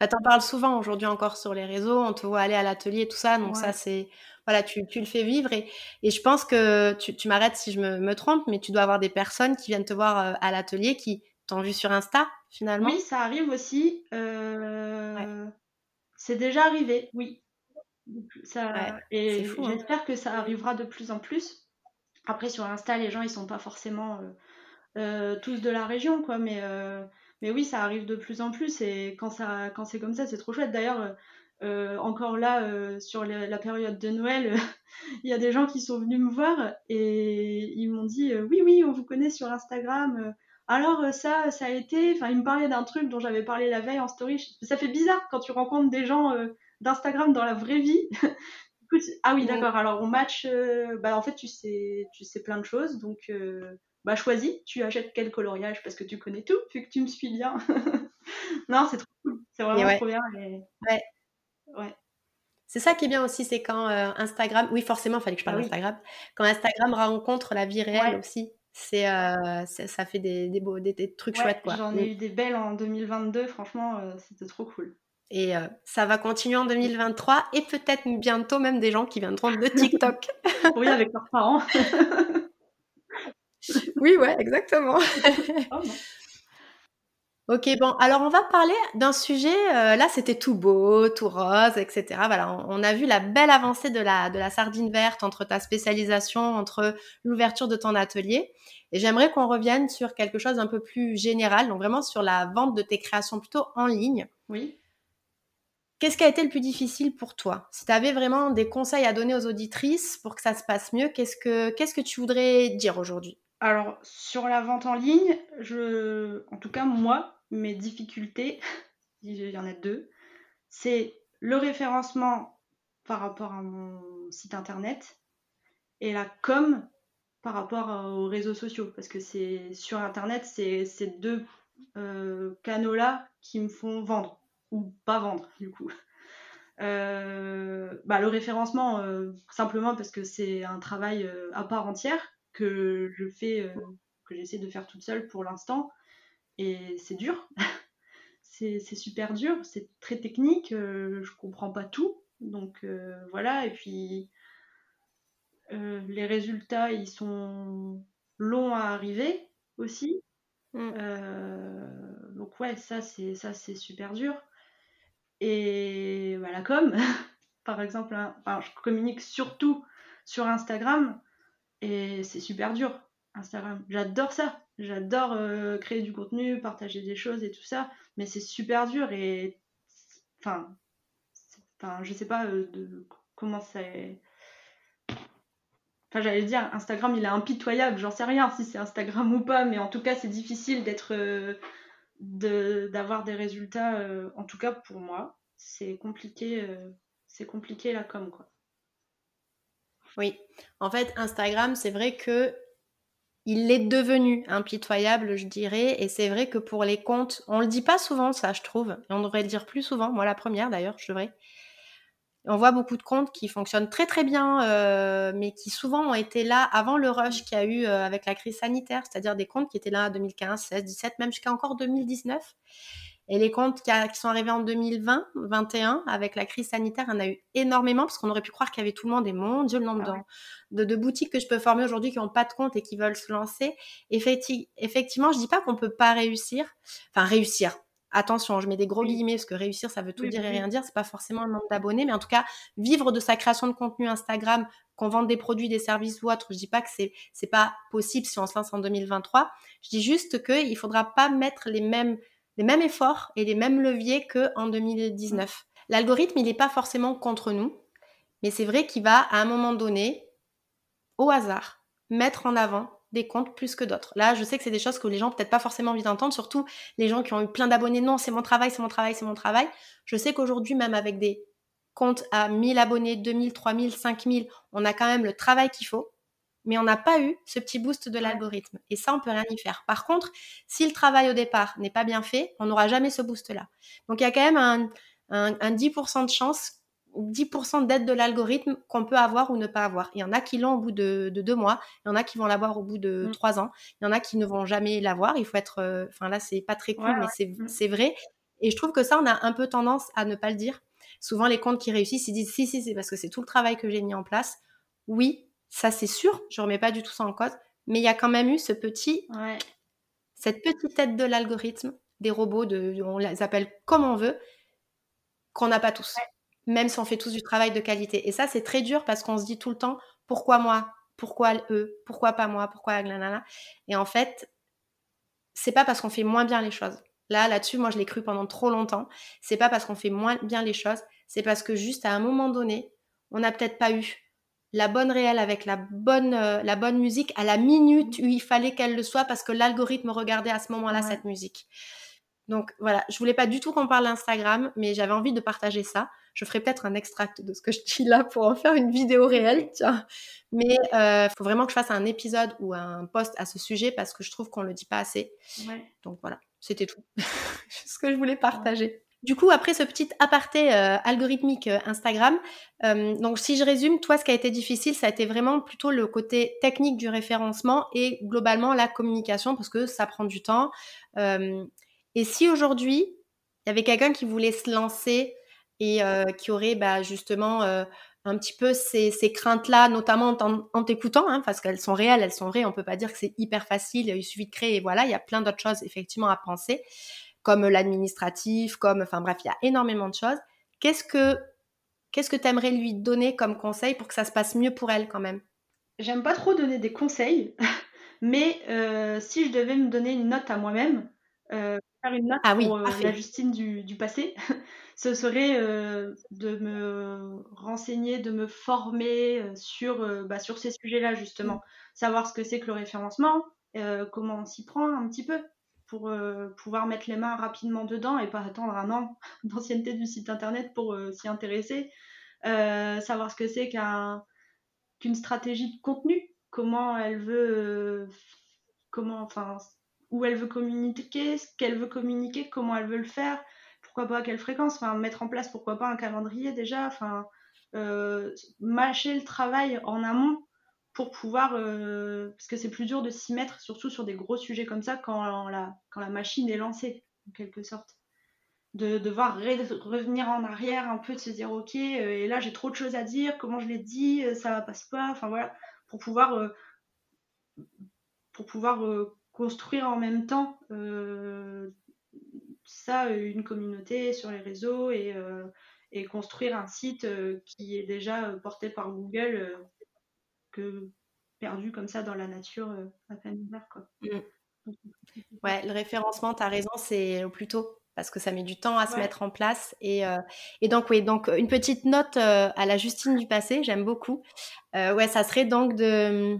bah, t'en parles souvent aujourd'hui encore sur les réseaux, on te voit aller à l'atelier, tout ça, donc ça c'est voilà, tu, tu, le fais vivre et, et je pense que tu, tu m'arrêtes si je me, me, trompe, mais tu dois avoir des personnes qui viennent te voir euh, à l'atelier qui t'ont vu sur Insta finalement. Oui, ça arrive aussi. Euh... C'est déjà arrivé, oui. Ça... et hein. j'espère que ça arrivera de plus en plus. Après sur Insta, les gens ils sont pas forcément euh, euh tous de la région, quoi, mais mais oui, ça arrive de plus en plus et quand, ça, quand c'est comme ça, c'est trop chouette. D'ailleurs, euh, euh, encore là, euh, sur la période de Noël, il y a des gens qui sont venus me voir et ils m'ont dit Oui, oui, on vous connaît sur Instagram. Alors, ça, ça a été. Enfin, ils me parlaient d'un truc dont j'avais parlé la veille en story. Ça fait bizarre quand tu rencontres des gens d'Instagram dans la vraie vie. ah oui, d'accord. Alors, on match. bah, en fait, tu sais, tu sais plein de choses. Donc, bah choisis, tu achètes quel coloriage parce que tu connais tout, vu que tu me suis bien. non, c'est trop cool, c'est vraiment trop bien. Ouais. ouais. C'est ça qui est bien aussi, c'est quand euh, Instagram, oui forcément, il fallait que je parle ah d'Instagram, quand Instagram rencontre la vie réelle aussi. Euh, c'est ça fait des, des, beaux, des, trucs chouettes quoi. J'en ai eu des belles en 2022, franchement, euh, c'était trop cool. Et ça va continuer en 2023 et peut-être bientôt même des gens qui viendront de TikTok. oui, avec leurs parents. oui, ouais, exactement. Ok, bon, alors on va parler d'un sujet, euh, là c'était tout beau, tout rose, etc. Voilà, on, a vu la belle avancée de la, de la sardine verte entre ta spécialisation, entre l'ouverture de ton atelier. Et j'aimerais qu'on revienne sur quelque chose d'un peu plus général, donc vraiment sur la vente de tes créations plutôt en ligne. Oui. Qu'est-ce qui a été le plus difficile pour toi? Si tu avais vraiment des conseils à donner aux auditrices pour que ça se passe mieux, qu'est-ce que, qu'est-ce que tu voudrais dire aujourd'hui? Alors, sur la vente en ligne, en tout cas, moi, mes difficultés, il y en a deux, c'est le référencement par rapport à mon site internet et la com par rapport aux réseaux sociaux. Parce que c'est sur internet, c'est ces deux euh, canaux-là qui me font vendre ou pas vendre, du coup. Euh, bah, le référencement, euh, simplement parce que c'est un travail à part entière que je fais, euh, que j'essaie de faire toute seule pour l'instant. Et c'est dur. c'est super dur, c'est très technique, euh, je comprends pas tout. Donc euh, voilà, et puis les résultats, ils sont longs à arriver aussi. Mm. donc ouais, ça c'est ça c'est super dur. Et voilà, comme par exemple, hein, je communique surtout sur Instagram. Et c'est super dur, Instagram. J'adore ça. J'adore euh, créer du contenu, partager des choses et tout ça. Mais c'est super dur et. Enfin. Je sais pas euh, de comment c'est. Enfin, j'allais dire, Instagram, il est impitoyable. J'en sais rien si c'est Instagram ou pas, mais en tout cas, c'est difficile d'être. Euh, d'avoir des résultats. en tout cas, pour moi, c'est compliqué. c'est compliqué la com, quoi. Oui, en fait, Instagram, c'est vrai que il est devenu impitoyable, je dirais, et c'est vrai que pour les comptes, on le dit pas souvent, ça, je trouve, et on devrait le dire plus souvent. Moi, la première, d'ailleurs, je devrais. on voit beaucoup de comptes qui fonctionnent très très bien, euh, mais qui souvent ont été là avant le rush qu'il y a eu euh, avec la crise sanitaire, c'est-à-dire des comptes qui étaient là en 2015, 16, 17, même jusqu'à encore 2019. Et les comptes qui, sont arrivés en 2020, 2021, avec la crise sanitaire, il y en a eu énormément, parce qu'on aurait pu croire qu'il y avait tout le monde, et mon Dieu, le nombre ah de, boutiques que je peux former aujourd'hui qui n'ont pas de compte et qui veulent se lancer. effectivement, je dis pas qu'on peut pas réussir, enfin réussir, attention, je mets des gros guillemets parce que réussir, ça veut tout dire et rien dire. C'est pas forcément un nombre d'abonnés, mais en tout cas, vivre de sa création de contenu Instagram, qu'on vende des produits, des services ou autre, je dis pas que c'est c'est pas possible si on se lance en 2023. Je dis juste que il faudra pas mettre les mêmes les mêmes efforts et les mêmes leviers que en 2019. L'algorithme, il n'est pas forcément contre nous, mais c'est vrai qu'il va à un moment donné, au hasard, mettre en avant des comptes plus que d'autres. Là, je sais que c'est des choses que les gens peut-être pas forcément envie d'entendre, surtout les gens qui ont eu plein d'abonnés. Non, c'est mon travail, c'est mon travail, c'est mon travail. Je sais qu'aujourd'hui, même avec des comptes à 1000 abonnés, 2000, 3000, 5000, on a quand même le travail qu'il faut, mais on n'a pas eu ce petit boost de l'algorithme. Et ça, on peut rien y faire. Par contre, si le travail au départ n'est pas bien fait, on n'aura jamais ce boost-là. Donc, il y a quand même un, un 10% de chance 10% d'aide de l'algorithme qu'on peut avoir ou ne pas avoir. Il y en a qui l'ont au bout de, deux mois, il y en a qui vont l'avoir au bout de mmh. trois ans, il y en a qui ne vont jamais l'avoir. Il faut être, euh, enfin là c'est pas très cool, mais mmh. c'est vrai. Et je trouve que ça, on a un peu tendance à ne pas le dire. Souvent les comptes qui réussissent, ils disent si si c'est parce que c'est tout le travail que j'ai mis en place. Oui, ça c'est sûr, je remets pas du tout ça en cause, mais il y a quand même eu ce petit, cette petite aide de l'algorithme, des robots, de, on les appelle comme on veut, qu'on n'a pas tous même si on fait tous du travail de qualité. Et ça, c'est très dur parce qu'on se dit tout le temps, pourquoi moi Pourquoi eux Pourquoi pas moi Pourquoi nanana Et en fait, c'est pas parce qu'on fait moins bien les choses. Là, là-dessus, moi, je l'ai cru pendant trop longtemps. C'est pas parce qu'on fait moins bien les choses, c'est parce que juste à un moment donné, on n'a peut-être pas eu la bonne réelle avec la bonne, euh, la bonne musique à la minute où il fallait qu'elle le soit parce que l'algorithme regardait à ce moment-là cette musique. Donc voilà, je voulais pas du tout qu'on parle d'Instagram, mais j'avais envie de partager ça. Je ferai peut-être un extract de ce que je dis là pour en faire une vidéo réelle, tiens. Mais il euh, faut vraiment que je fasse un épisode ou un post à ce sujet parce que je trouve qu'on le dit pas assez. Donc voilà, c'était tout. ce que je voulais partager. Du coup, après ce petit aparté euh, algorithmique euh, Instagram, donc si je résume, toi, ce qui a été difficile, ça a été vraiment plutôt le côté technique du référencement et globalement la communication parce que ça prend du temps. et si aujourd'hui, il y avait quelqu'un qui voulait se lancer et qui aurait bah, justement un petit peu ces, craintes-là, notamment en, t'écoutant, hein, parce qu'elles sont réelles, elles sont vraies. On peut pas dire que c'est hyper facile, il suffit de créer et voilà. Il y a plein d'autres choses effectivement à penser, comme l'administratif, comme, enfin bref, il y a énormément de choses. Qu'est-ce que qu'est-ce que tu aimerais lui donner comme conseil pour que ça se passe mieux pour elle quand même? J'aime pas trop donner des conseils, mais si je devais me donner une note à moi-même, faire une note ah pour la Justine du, du passé, ce serait euh, de me renseigner, de me former euh, sur, euh, bah, sur ces sujets-là, justement. Savoir ce que c'est que le référencement, comment on s'y prend un petit peu pour pouvoir mettre les mains rapidement dedans et pas attendre un an d'ancienneté du site internet pour s'y intéresser. savoir ce que c'est qu'une stratégie de contenu, comment elle veut, comment, enfin, où elle veut communiquer, ce qu'elle veut communiquer, comment elle veut le faire, pourquoi pas à quelle fréquence, enfin mettre en place pourquoi pas un calendrier déjà, enfin euh, mâcher le travail en amont pour pouvoir, euh, parce que c'est plus dur de s'y mettre, surtout sur des gros sujets comme ça quand la, machine est lancée, en quelque sorte. De devoir revenir en arrière un peu, de se dire ok, euh, et là j'ai trop de choses à dire, comment je l'ai dit, ça passe pas, enfin voilà, pour pouvoir, pour pouvoir construire en même temps ça une communauté sur les réseaux et, euh, construire un site euh, qui est déjà euh, porté par Google que perdu comme ça dans la nature à peine ouvert. Quoi. Mmh. Ouais, le référencement, tu as raison, c'est au plus tôt parce que ça met du temps à se mettre en place. Et, et, donc, oui, donc une petite note à la Justine du passé, j'aime beaucoup. ouais, ça serait donc de,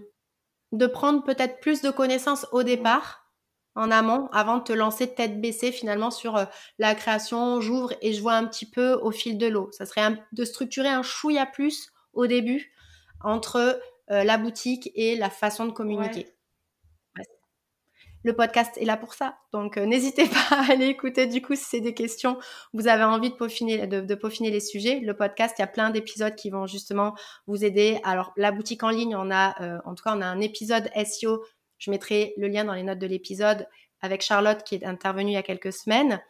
de prendre peut-être plus de connaissances au départ en amont avant de te lancer tête baissée finalement sur euh, la création. J'ouvre et je vois un petit peu au fil de l'eau. Ça serait de structurer un chouïa plus au début entre euh, la boutique et la façon de communiquer. le podcast est là pour ça. Donc, euh, n'hésitez pas à aller écouter. Du coup, si c'est des questions, vous avez envie de peaufiner, de, peaufiner les sujets. Le podcast, il y a plein d'épisodes qui vont justement vous aider. Alors, la boutique en ligne, on a, euh, en tout cas, on a un épisode SEO. Je mettrai le lien dans les notes de l'épisode avec Charlotte qui est intervenue il y a quelques semaines.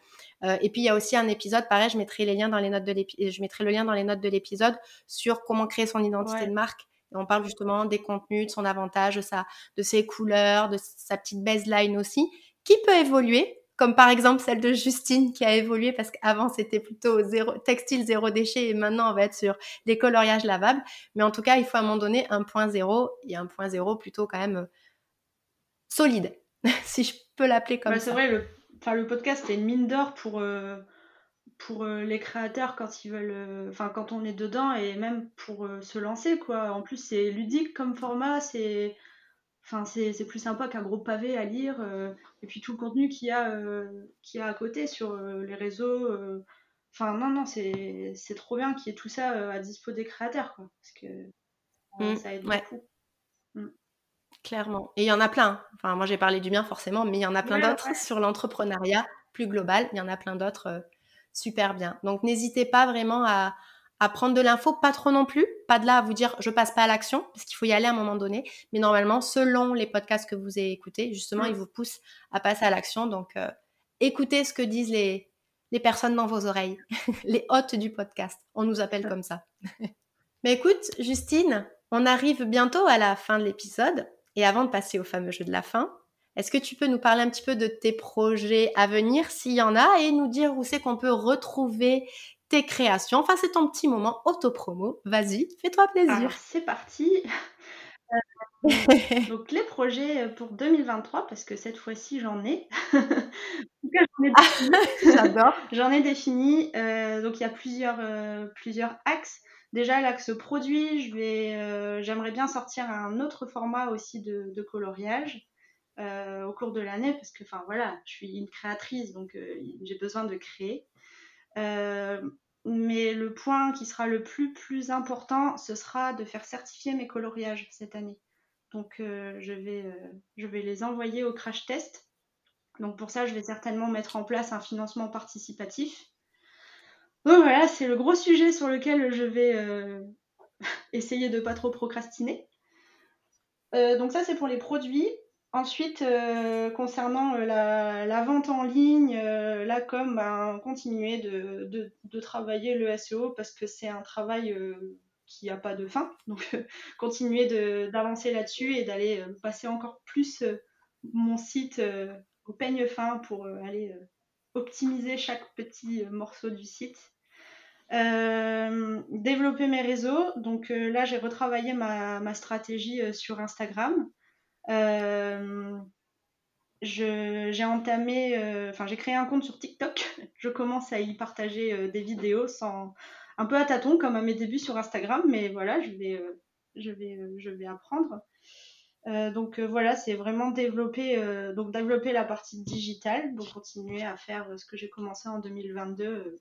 Euh, et puis il y a aussi un épisode, pareil, je mettrai les liens dans les notes de l'épisode, je mettrai le lien dans les notes de l'épisode sur comment créer son identité de marque on parle justement des contenus, de son avantage, de, de ses couleurs, de sa petite baseline aussi, qui peut évoluer, comme par exemple celle de Justine qui a évolué parce qu'avant c'était plutôt zéro, textile zéro déchet et maintenant on va être sur des coloriages lavables. Mais en tout cas, il faut à un moment donné un point zéro et un point zéro plutôt quand même solide, si je peux l'appeler comme ça. C'est vrai, le, le podcast est une mine d'or pour, euh, pour euh, les créateurs quand ils veulent euh, enfin quand on est dedans et même pour euh, se lancer quoi en plus c'est ludique comme format c'est enfin c'est plus sympa qu'un gros pavé à lire et puis tout le contenu qu'il y a qu'il y a à côté sur les réseaux enfin non non c'est trop bien qu'il y ait tout ça à dispo des créateurs quoi parce que mmh, ça aide beaucoup mmh. Clairement. Et il y en a plein. Enfin, moi, j'ai parlé du mien forcément, mais il y en a plein d'autres sur l'entrepreneuriat plus global. Il y en a plein d'autres super bien. Donc n'hésitez pas vraiment à, prendre de l'info, pas trop non plus, pas de là à vous dire je passe pas à l'action, parce qu'il faut y aller à un moment donné, mais normalement, selon les podcasts que vous avez écoutés, justement, ils vous poussent à passer à l'action. Donc euh, écoutez ce que disent les, les personnes dans vos oreilles, les hôtes du podcast, on nous appelle comme ça. mais écoute, Justine, on arrive bientôt à la fin de l'épisode, et avant de passer au fameux jeu de la fin, est-ce que tu peux nous parler un petit peu de tes projets à venir, s'il y en a, et nous dire où c'est qu'on peut retrouver tes créations? Enfin, c'est ton petit moment auto-promo. Vas-y, fais-toi plaisir. C'est parti. Euh, donc, les projets pour 2023, parce que cette fois-ci, j'en ai. J'adore. J'en ai défini. Euh, donc, il y a plusieurs, euh, plusieurs axes. Déjà, l'axe produit, j'aimerais bien sortir un autre format aussi de, de coloriage. Euh, au cours de l'année parce que enfin voilà je suis une créatrice donc euh, j'ai besoin de créer. Euh, mais le point qui sera le plus plus important ce sera de faire certifier mes coloriages cette année. Donc je vais je vais les envoyer au crash test. Donc pour ça je vais certainement mettre en place un financement participatif. Donc voilà c'est le gros sujet sur lequel je vais essayer de pas trop procrastiner. Donc ça c'est pour les produits Ensuite, euh, concernant euh, la, vente en ligne, euh, la com, ben, continuer de, travailler le SEO parce que c'est un travail qui n'a pas de fin. Donc, continuer d'avancer là-dessus et d'aller passer encore plus mon site au peigne fin pour aller optimiser chaque petit morceau du site. développer mes réseaux. Donc là, j'ai retravaillé ma stratégie sur Instagram. Euh, j'ai entamé, euh, enfin j'ai créé un compte sur TikTok. Je commence à y partager euh, des vidéos sans, un peu à tâtons comme à mes débuts sur Instagram, mais voilà, je vais, je vais, je vais apprendre. donc voilà, c'est vraiment développer, donc développer la partie digitale, donc continuer à faire ce que j'ai commencé en 2022,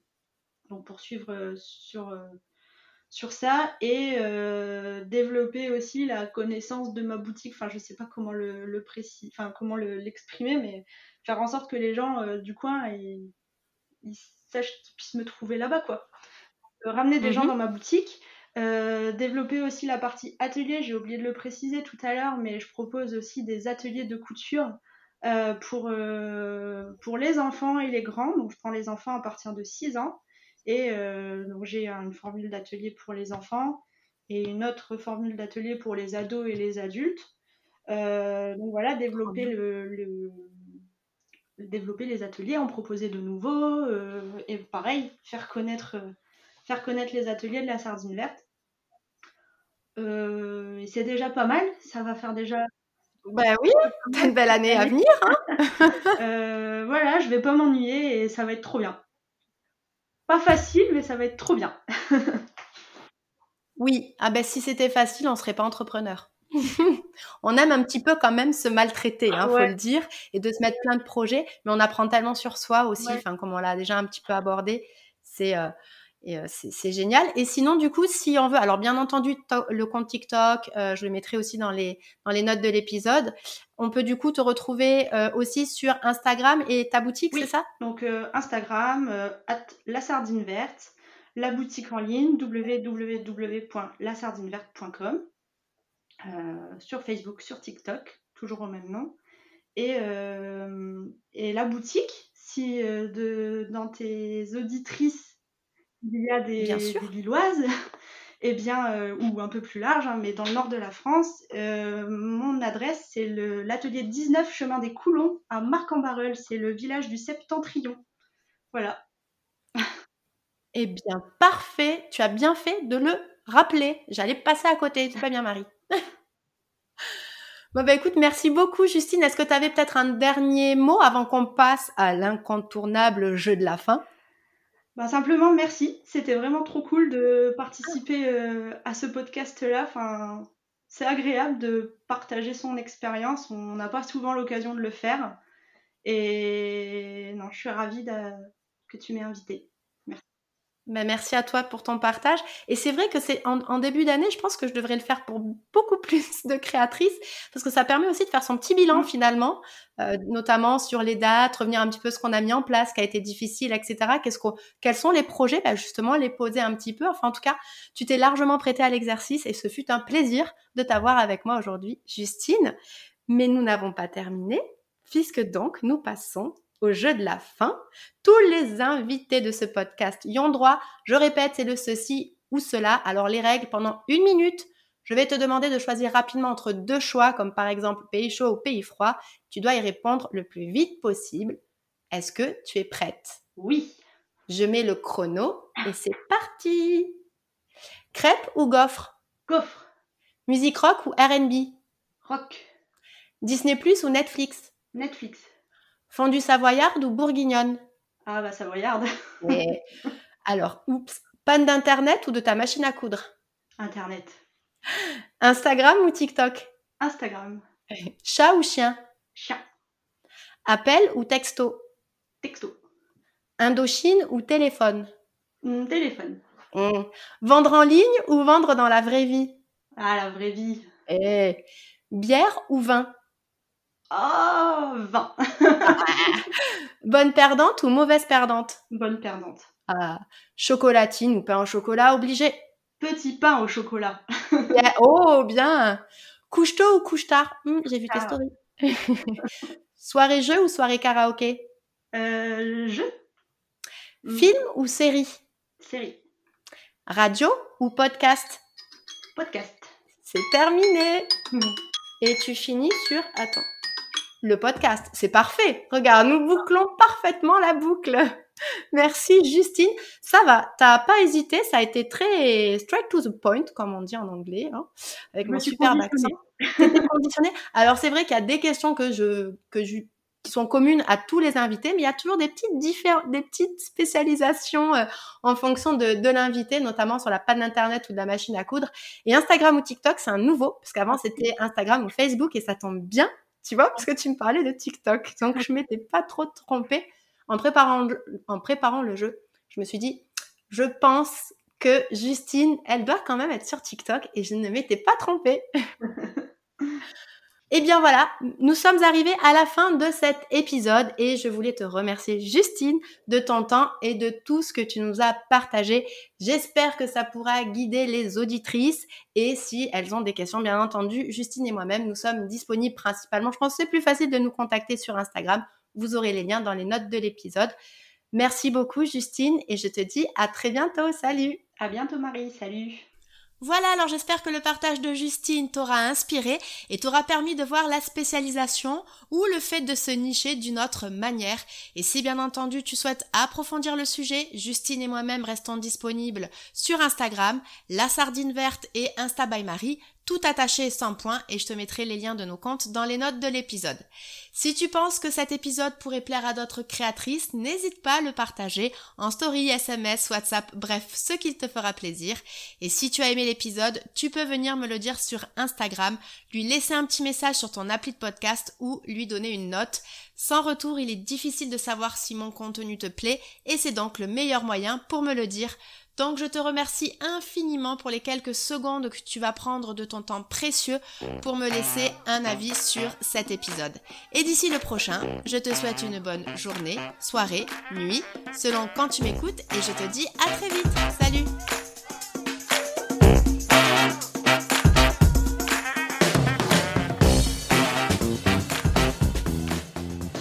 donc poursuivre sur sur ça et euh, développer aussi la connaissance de ma boutique. Enfin, je sais pas comment le, le précis, enfin comment l'exprimer, mais faire en sorte que les gens euh, du coin ils, sachent qu'ils puissent me trouver là-bas, quoi. Euh, ramener des gens mhm. dans ma boutique. développer aussi la partie atelier, j'ai oublié de le préciser tout à l'heure, mais je propose aussi des ateliers de couture pour, pour les enfants et les grands. Donc je prends les enfants à partir de 6 ans et euh, donc j'ai une formule d'atelier pour les enfants et une autre formule d'atelier pour les ados et les adultes. Euh, donc voilà, développer, le, développer les ateliers, en proposer de nouveaux, euh, et pareil, faire connaître, faire connaître les ateliers de la sardine verte. c'est déjà pas mal, ça va faire déjà. Ben oui, une belle année à venir. Hein voilà, je vais pas m'ennuyer et ça va être trop bien. Pas facile, mais ça va être trop bien. oui, ah ben si c'était facile, on serait pas entrepreneur. on aime un petit peu quand même se maltraiter, hein, faut le dire, et de se mettre plein de projets, mais on apprend tellement sur soi aussi, enfin comme on l'a déjà un petit peu abordé, c'est euh, Et c'est génial. Et sinon, du coup, si on veut, alors bien entendu, le compte TikTok, je le mettrai aussi dans les, dans les notes de l'épisode. On peut du coup te retrouver aussi sur Instagram et ta boutique, c'est ça? Donc Instagram, la sardine verte, la boutique en ligne, www.lasardineverte.com, sur Facebook, sur TikTok, toujours au même nom. Et, et la boutique, si de, dans tes auditrices il y a des, des Lilloises, eh bien, euh, ou un peu plus large, hein, mais dans le nord de la France, euh, mon adresse, c'est l'atelier 19 chemin des Coulons à Marc-en-Barœul. C'est le village du Septentrion. Voilà. Eh bien, parfait. Tu as bien fait de le rappeler. J'allais passer à côté. C'est pas bien, Marie. Bon, bah écoute, merci beaucoup, Justine. Est-ce que tu avais peut-être un dernier mot avant qu'on passe à l'incontournable jeu de la fin? Bah, simplement, merci. C'était vraiment trop cool de participer euh, à ce podcast-là. C'est agréable de partager son expérience. On n'a pas souvent l'occasion de le faire. Et non, je suis ravie que tu m'aies invitée. Ben, merci à toi pour ton partage. Et c'est vrai que c'est en, début d'année, je pense que je devrais le faire pour beaucoup plus de créatrices, parce que ça permet aussi de faire son petit bilan mmh. finalement, euh, notamment sur les dates, revenir un petit peu ce qu'on a mis en place, ce qui a été difficile, etc. Qu'est-ce qu'on, quels sont les projets? Ben Justement, les poser un petit peu. Enfin, en tout cas, tu t'es largement prêté à l'exercice et ce fut un plaisir de t'avoir avec moi aujourd'hui, Justine. Mais nous n'avons pas terminé, puisque donc nous passons au jeu de la fin. Tous les invités de ce podcast y ont droit. Je répète, c'est le ceci ou cela. Alors les règles, pendant une minute, je vais te demander de choisir rapidement entre deux choix, comme par exemple pays chaud ou pays froid. Tu dois y répondre le plus vite possible. Est-ce que tu es prête? Oui. Je mets le chrono et c'est parti. Crêpe ou gaufre Gaufre. Musique rock ou RB Rock. Disney Plus ou Netflix? Netflix. Fondue savoyarde ou bourguignonne? Ah bah savoyarde. Alors, oups, panne d'internet ou de ta machine à coudre? Internet. Instagram ou TikTok? Instagram. Chat ou chien? Chien. Appel ou texto? Texto. Indochine ou téléphone? Hmm, Téléphone. Hmm. Vendre en ligne ou vendre dans la vraie vie? Ah, la vraie vie. Eh. Bière ou vin? Oh, 20. Bonne perdante ou mauvaise perdante? Bonne perdante. Ah, chocolatine ou pain au chocolat obligé? Petit pain au chocolat. oh, bien. Couche tôt ou couche tard? Hmm, J'ai vu tes stories. soirée jeu ou soirée karaoké? Euh, Jeu. Film ou série? Série. Radio ou podcast? Podcast. C'est terminé. Et tu finis sur... Attends le podcast. C'est parfait. Regarde, nous bouclons parfaitement la boucle. Merci Justine. Ça va, t'as pas hésité, ça a été très straight to the point, comme on dit en anglais, hein, avec mon superbe accent. conditionné. Alors c'est vrai qu'il y a des questions que je, que je, qui sont communes à tous les invités, mais il y a toujours des petites des petites spécialisations euh, en fonction de, de l'invité, notamment sur la panne d'internet ou de la machine à coudre. Et Instagram ou TikTok, c'est un nouveau, parce qu'avant c'était Instagram ou Facebook, et ça tombe bien tu vois, parce que tu me parlais de TikTok. Donc, je m'étais pas trop trompée en préparant, en préparant le jeu. Je me suis dit, je pense que Justine, elle doit quand même être sur TikTok et je ne m'étais pas trompée. Eh bien voilà, nous sommes arrivés à la fin de cet épisode et je voulais te remercier Justine de ton temps et de tout ce que tu nous as partagé. J'espère que ça pourra guider les auditrices et si elles ont des questions, bien entendu, Justine et moi-même, nous sommes disponibles principalement. Je pense que c'est plus facile de nous contacter sur Instagram. Vous aurez les liens dans les notes de l'épisode. Merci beaucoup Justine et je te dis à très bientôt. Salut. À bientôt Marie. Salut. Voilà, alors j'espère que le partage de Justine t'aura inspiré et t'aura permis de voir la spécialisation ou le fait de se nicher d'une autre manière. Et si bien entendu tu souhaites approfondir le sujet, Justine et moi-même restons disponibles sur Instagram, La Sardine Verte et Insta by Marie tout attaché sans point et je te mettrai les liens de nos comptes dans les notes de l'épisode. Si tu penses que cet épisode pourrait plaire à d'autres créatrices, n'hésite pas à le partager en story, SMS, WhatsApp, bref, ce qui te fera plaisir. Et si tu as aimé l'épisode, tu peux venir me le dire sur Instagram, lui laisser un petit message sur ton appli de podcast ou lui donner une note. Sans retour, il est difficile de savoir si mon contenu te plaît et c'est donc le meilleur moyen pour me le dire Donc je te remercie infiniment pour les quelques secondes que tu vas prendre de ton temps précieux pour me laisser un avis sur cet épisode. Et d'ici le prochain, je te souhaite une bonne journée, soirée, nuit, selon quand tu m'écoutes et je te dis à très vite. Salut